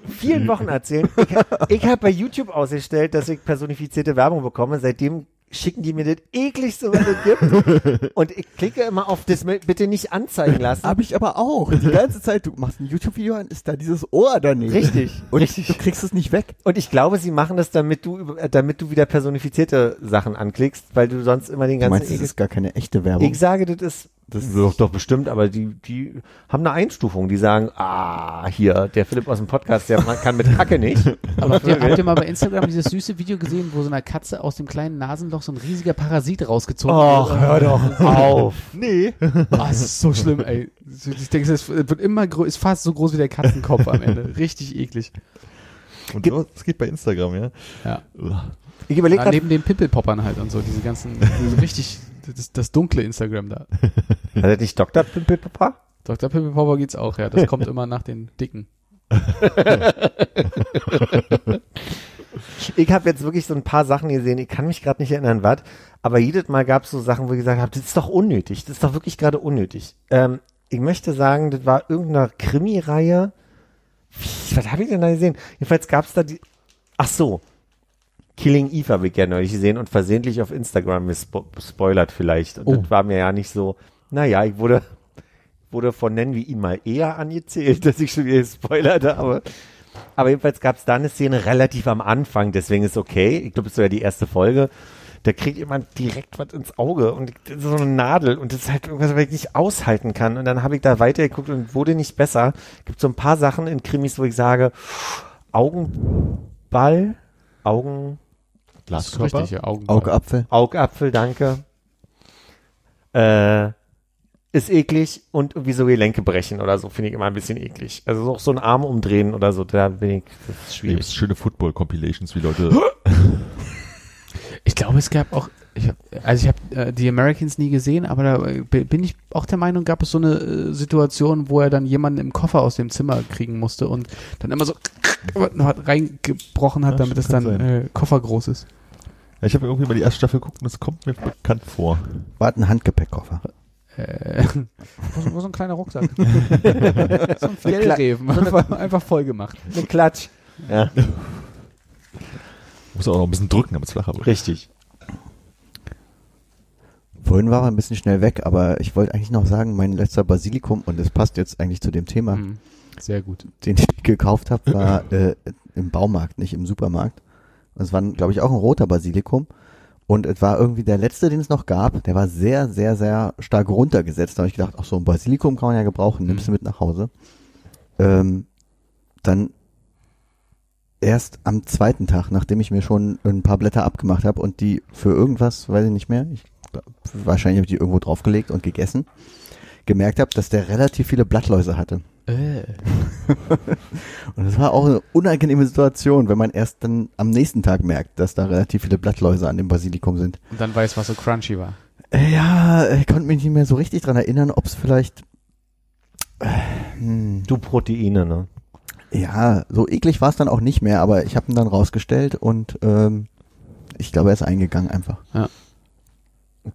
vielen Wochen erzählen. Ich, hab- ich habe bei YouTube ausgestellt, dass ich personifizierte Werbung bekomme. Seitdem schicken die mir das ekligste, was es gibt. Und ich klicke immer auf das bitte nicht anzeigen lassen. Hab ich aber auch. Die ganze Zeit, du machst ein YouTube-Video an, ist da dieses Ohr daneben. Richtig, Und richtig. du kriegst es nicht weg. Und ich glaube, sie machen das, damit du, äh, damit du wieder personifizierte Sachen anklickst, weil du sonst immer den Du ganzen meinst, das ist gar keine echte Werbung. Ich sage, das ist Das- doch, doch bestimmt, aber die, die haben eine Einstufung. Die sagen, ah, hier, der Philipp aus dem Podcast, der man kann mit Hacke nicht. Aber habt ihr, habt ihr mal bei Instagram dieses süße Video gesehen, wo so einer Katze aus dem kleinen Nasenloch so ein riesiger Parasit rausgezogen Och, hör doch auf. Nee. Ah, es ist so schlimm, ey. Ich denke, es wird immer grö ist fast so groß wie der Katzenkopf am Ende. Richtig eklig. Und so, das geht bei Instagram, ja. Ja. Ich überlege ja gerade, neben den Pimpelpoppern halt und so, diese ganzen, diese richtig, das, das dunkle Instagram da. hat er nicht Dr. Pimpelpapa? Dr. Pimpelpopper geht's auch, ja. Das kommt immer nach den dicken. Ich habe jetzt wirklich so ein paar Sachen gesehen, ich kann mich gerade nicht erinnern, was, aber jedes Mal gab es so Sachen, wo ich gesagt habe, das ist doch unnötig, das ist doch wirklich gerade unnötig. Ähm, ich möchte sagen, das war irgendeine Krimi-Reihe. Was habe ich denn da gesehen? Jedenfalls gab es da die. Ach so. Killing Eve habe ich ja neulich gesehen und versehentlich auf Instagram gespoilert vielleicht. Und Oh. das war mir ja nicht so. Naja, ich wurde, wurde von nennen wir ihn mal eher angezählt, dass ich schon wieder gespoilert habe. Aber jedenfalls gab es da eine Szene relativ am Anfang, deswegen ist okay. Ich glaube, es war ja die erste Folge. Da kriegt jemand direkt was ins Auge und so eine Nadel und das ist halt irgendwas, was ich nicht aushalten kann. Und dann habe ich da weitergeguckt und wurde nicht besser. Gibt so ein paar Sachen in Krimis, wo ich sage, Augenball, Augen, Glaskörper? richtig, ja, Augen. Augapfel. Augapfel, danke. Äh, ist eklig und irgendwie so Gelenke brechen oder so, finde ich immer ein bisschen eklig. Also auch so einen Arm umdrehen oder so, da bin ich, das ist Da schwierig. gibt's schöne Football-Compilations, wie Leute. Ich glaube, es gab auch, ich hab, also ich habe äh, die Americans nie gesehen, aber da äh, bin ich auch der Meinung, gab es so eine äh, Situation, wo er dann jemanden im Koffer aus dem Zimmer kriegen musste und dann immer so hat reingebrochen hat, Ja, damit es dann äh, Koffer groß ist. Ja, ich habe irgendwie mal die erste Staffel geguckt und das kommt mir bekannt vor. War ein Handgepäckkoffer. Äh, wo, so- wo so ein kleiner Rucksack. so ein Fjellreven. Einfach, einfach voll gemacht. Eine Klatsch. Ja, Muss auch noch ein bisschen drücken, damit es flacher wird. richtig. Vorhin war er ein bisschen schnell weg, aber ich wollte eigentlich noch sagen, mein letzter Basilikum, und das passt jetzt eigentlich zu dem Thema, Mhm. Sehr gut. den ich gekauft habe, war äh, im Baumarkt, nicht im Supermarkt. Und es war, glaube ich, auch ein roter Basilikum. Und es war irgendwie der letzte, den es noch gab. Der war sehr, sehr, sehr stark runtergesetzt. Da habe ich gedacht, ach so, ein Basilikum kann man ja gebrauchen, nimmst du mit nach Hause. Ähm, dann erst am zweiten Tag, nachdem ich mir schon ein paar Blätter abgemacht habe und die für irgendwas, weiß ich nicht mehr, ich, wahrscheinlich habe ich die irgendwo draufgelegt und gegessen, gemerkt habe, dass der relativ viele Blattläuse hatte. Äh. Und das war auch eine unangenehme Situation, wenn man erst dann am nächsten Tag merkt, dass da relativ viele Blattläuse an dem Basilikum sind. Und dann weiß, was so crunchy war. Ja, ich konnte mich nicht mehr so richtig dran erinnern, ob es vielleicht. äh, Hm, Du Proteine, ne? ja, so eklig war es dann auch nicht mehr, aber ich habe ihn dann rausgestellt und ähm, ich glaube, er ist eingegangen einfach.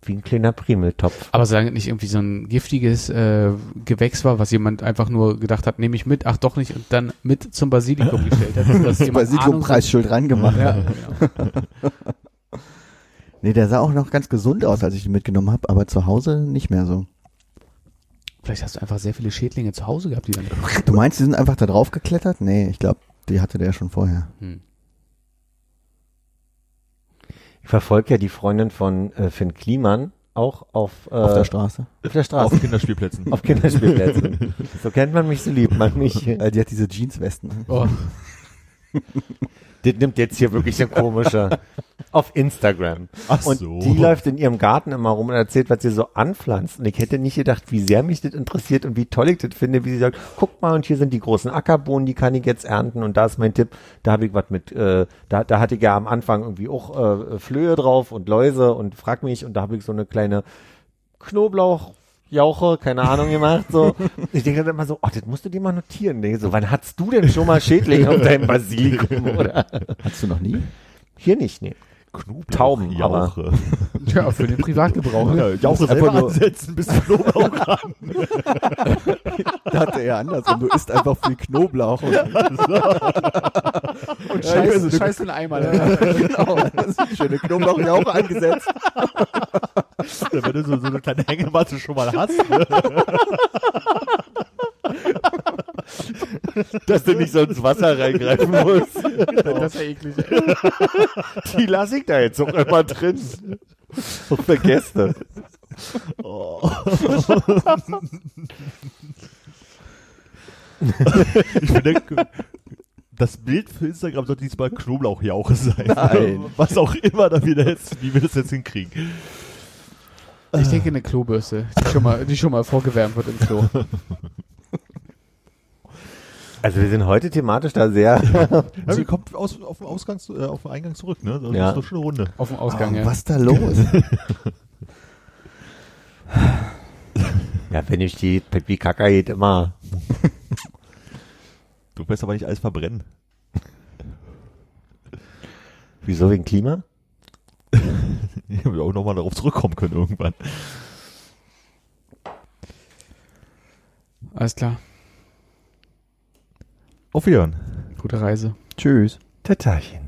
Wie ein kleiner Primeltopf. Aber solange es nicht irgendwie so ein giftiges äh, Gewächs war, was jemand einfach nur gedacht hat, nehme ich mit, ach doch nicht, und dann mit zum Basilikum gestellt hat. Das Basilikum-Preisschild rangemacht. Ja, genau. Nee, der sah auch noch ganz gesund aus, als ich ihn mitgenommen habe, aber zu Hause nicht mehr so. Vielleicht hast du einfach sehr viele Schädlinge zu Hause gehabt, die dann. Du meinst, die sind einfach da drauf geklettert? Nee, ich glaube, die hatte der schon vorher. Hm. Ich verfolge ja die Freundin von äh, Finn Kliman auch auf, äh, Auf der Straße. auf der Straße. Auf Kinderspielplätzen. Auf Kinderspielplätzen. so kennt man mich, so liebt man mich. Äh, die hat diese Jeanswesten. Oh, Das nimmt jetzt hier wirklich eine komische. Auf Instagram. Ach Und so. die läuft in ihrem Garten immer rum und erzählt, was sie so anpflanzt. Und ich hätte nicht gedacht, wie sehr mich das interessiert und wie toll ich das finde, wie sie sagt, guck mal, und hier sind die großen Ackerbohnen, die kann ich jetzt ernten. Und da ist mein Tipp, da habe ich was mit, äh, da, da hatte ich ja am Anfang irgendwie auch äh, Flöhe drauf und Läuse und frag mich. Und da habe ich so eine kleine Knoblauch. Jauche, keine Ahnung gemacht, so. Ich denke dann immer so, oh, das musst du dir mal notieren. Denke so, wann hattest du denn schon mal Schädlinge auf deinem Basilikum, oder? Hattest du noch nie? Hier nicht, nee. Knoblauch, Tauben, Jauche. ja, für den Privatgebrauch. Ja, Jauche Einfach selber nur- ansetzen, bis Knoblauch ran. Da hatte er andersrum. Du isst einfach viel Knoblauch. Und, Und Ja, scheiß, also- scheiß in den Eimer. genau. Das ist eine schöne Knoblauchjauche angesetzt. Ja, wenn du so, so eine kleine Hängematte schon mal hast. Ne? Dass du nicht so ins Wasser reingreifen musst. Das ist ja eklig. Die lasse ich da jetzt auch immer drin. Auch für Gäste. Oh. ich finde, das Bild für Instagram sollte diesmal Knoblauchjauche sein. Nein. Was auch immer da wieder jetzt, wie wir das jetzt hinkriegen. Ich denke eine Klobürste, die schon mal, die schon mal vorgewärmt wird im Klo. Also wir sind heute thematisch da sehr. Ja, sie kommt aus, auf, dem Ausgang, äh, auf dem Eingang zurück, ne? Das Ja. ist doch schon eine Runde. Auf dem Ausgang, Oh, ja. Was ist da los? Ja, wenn ich die Pepi Kaka geht immer. Du wirst aber nicht alles verbrennen. Wieso wegen Klima? Ich will auch nochmal darauf zurückkommen können irgendwann. Alles klar. Auf Wiedersehen. Gute Reise. Tschüss. Tatachen.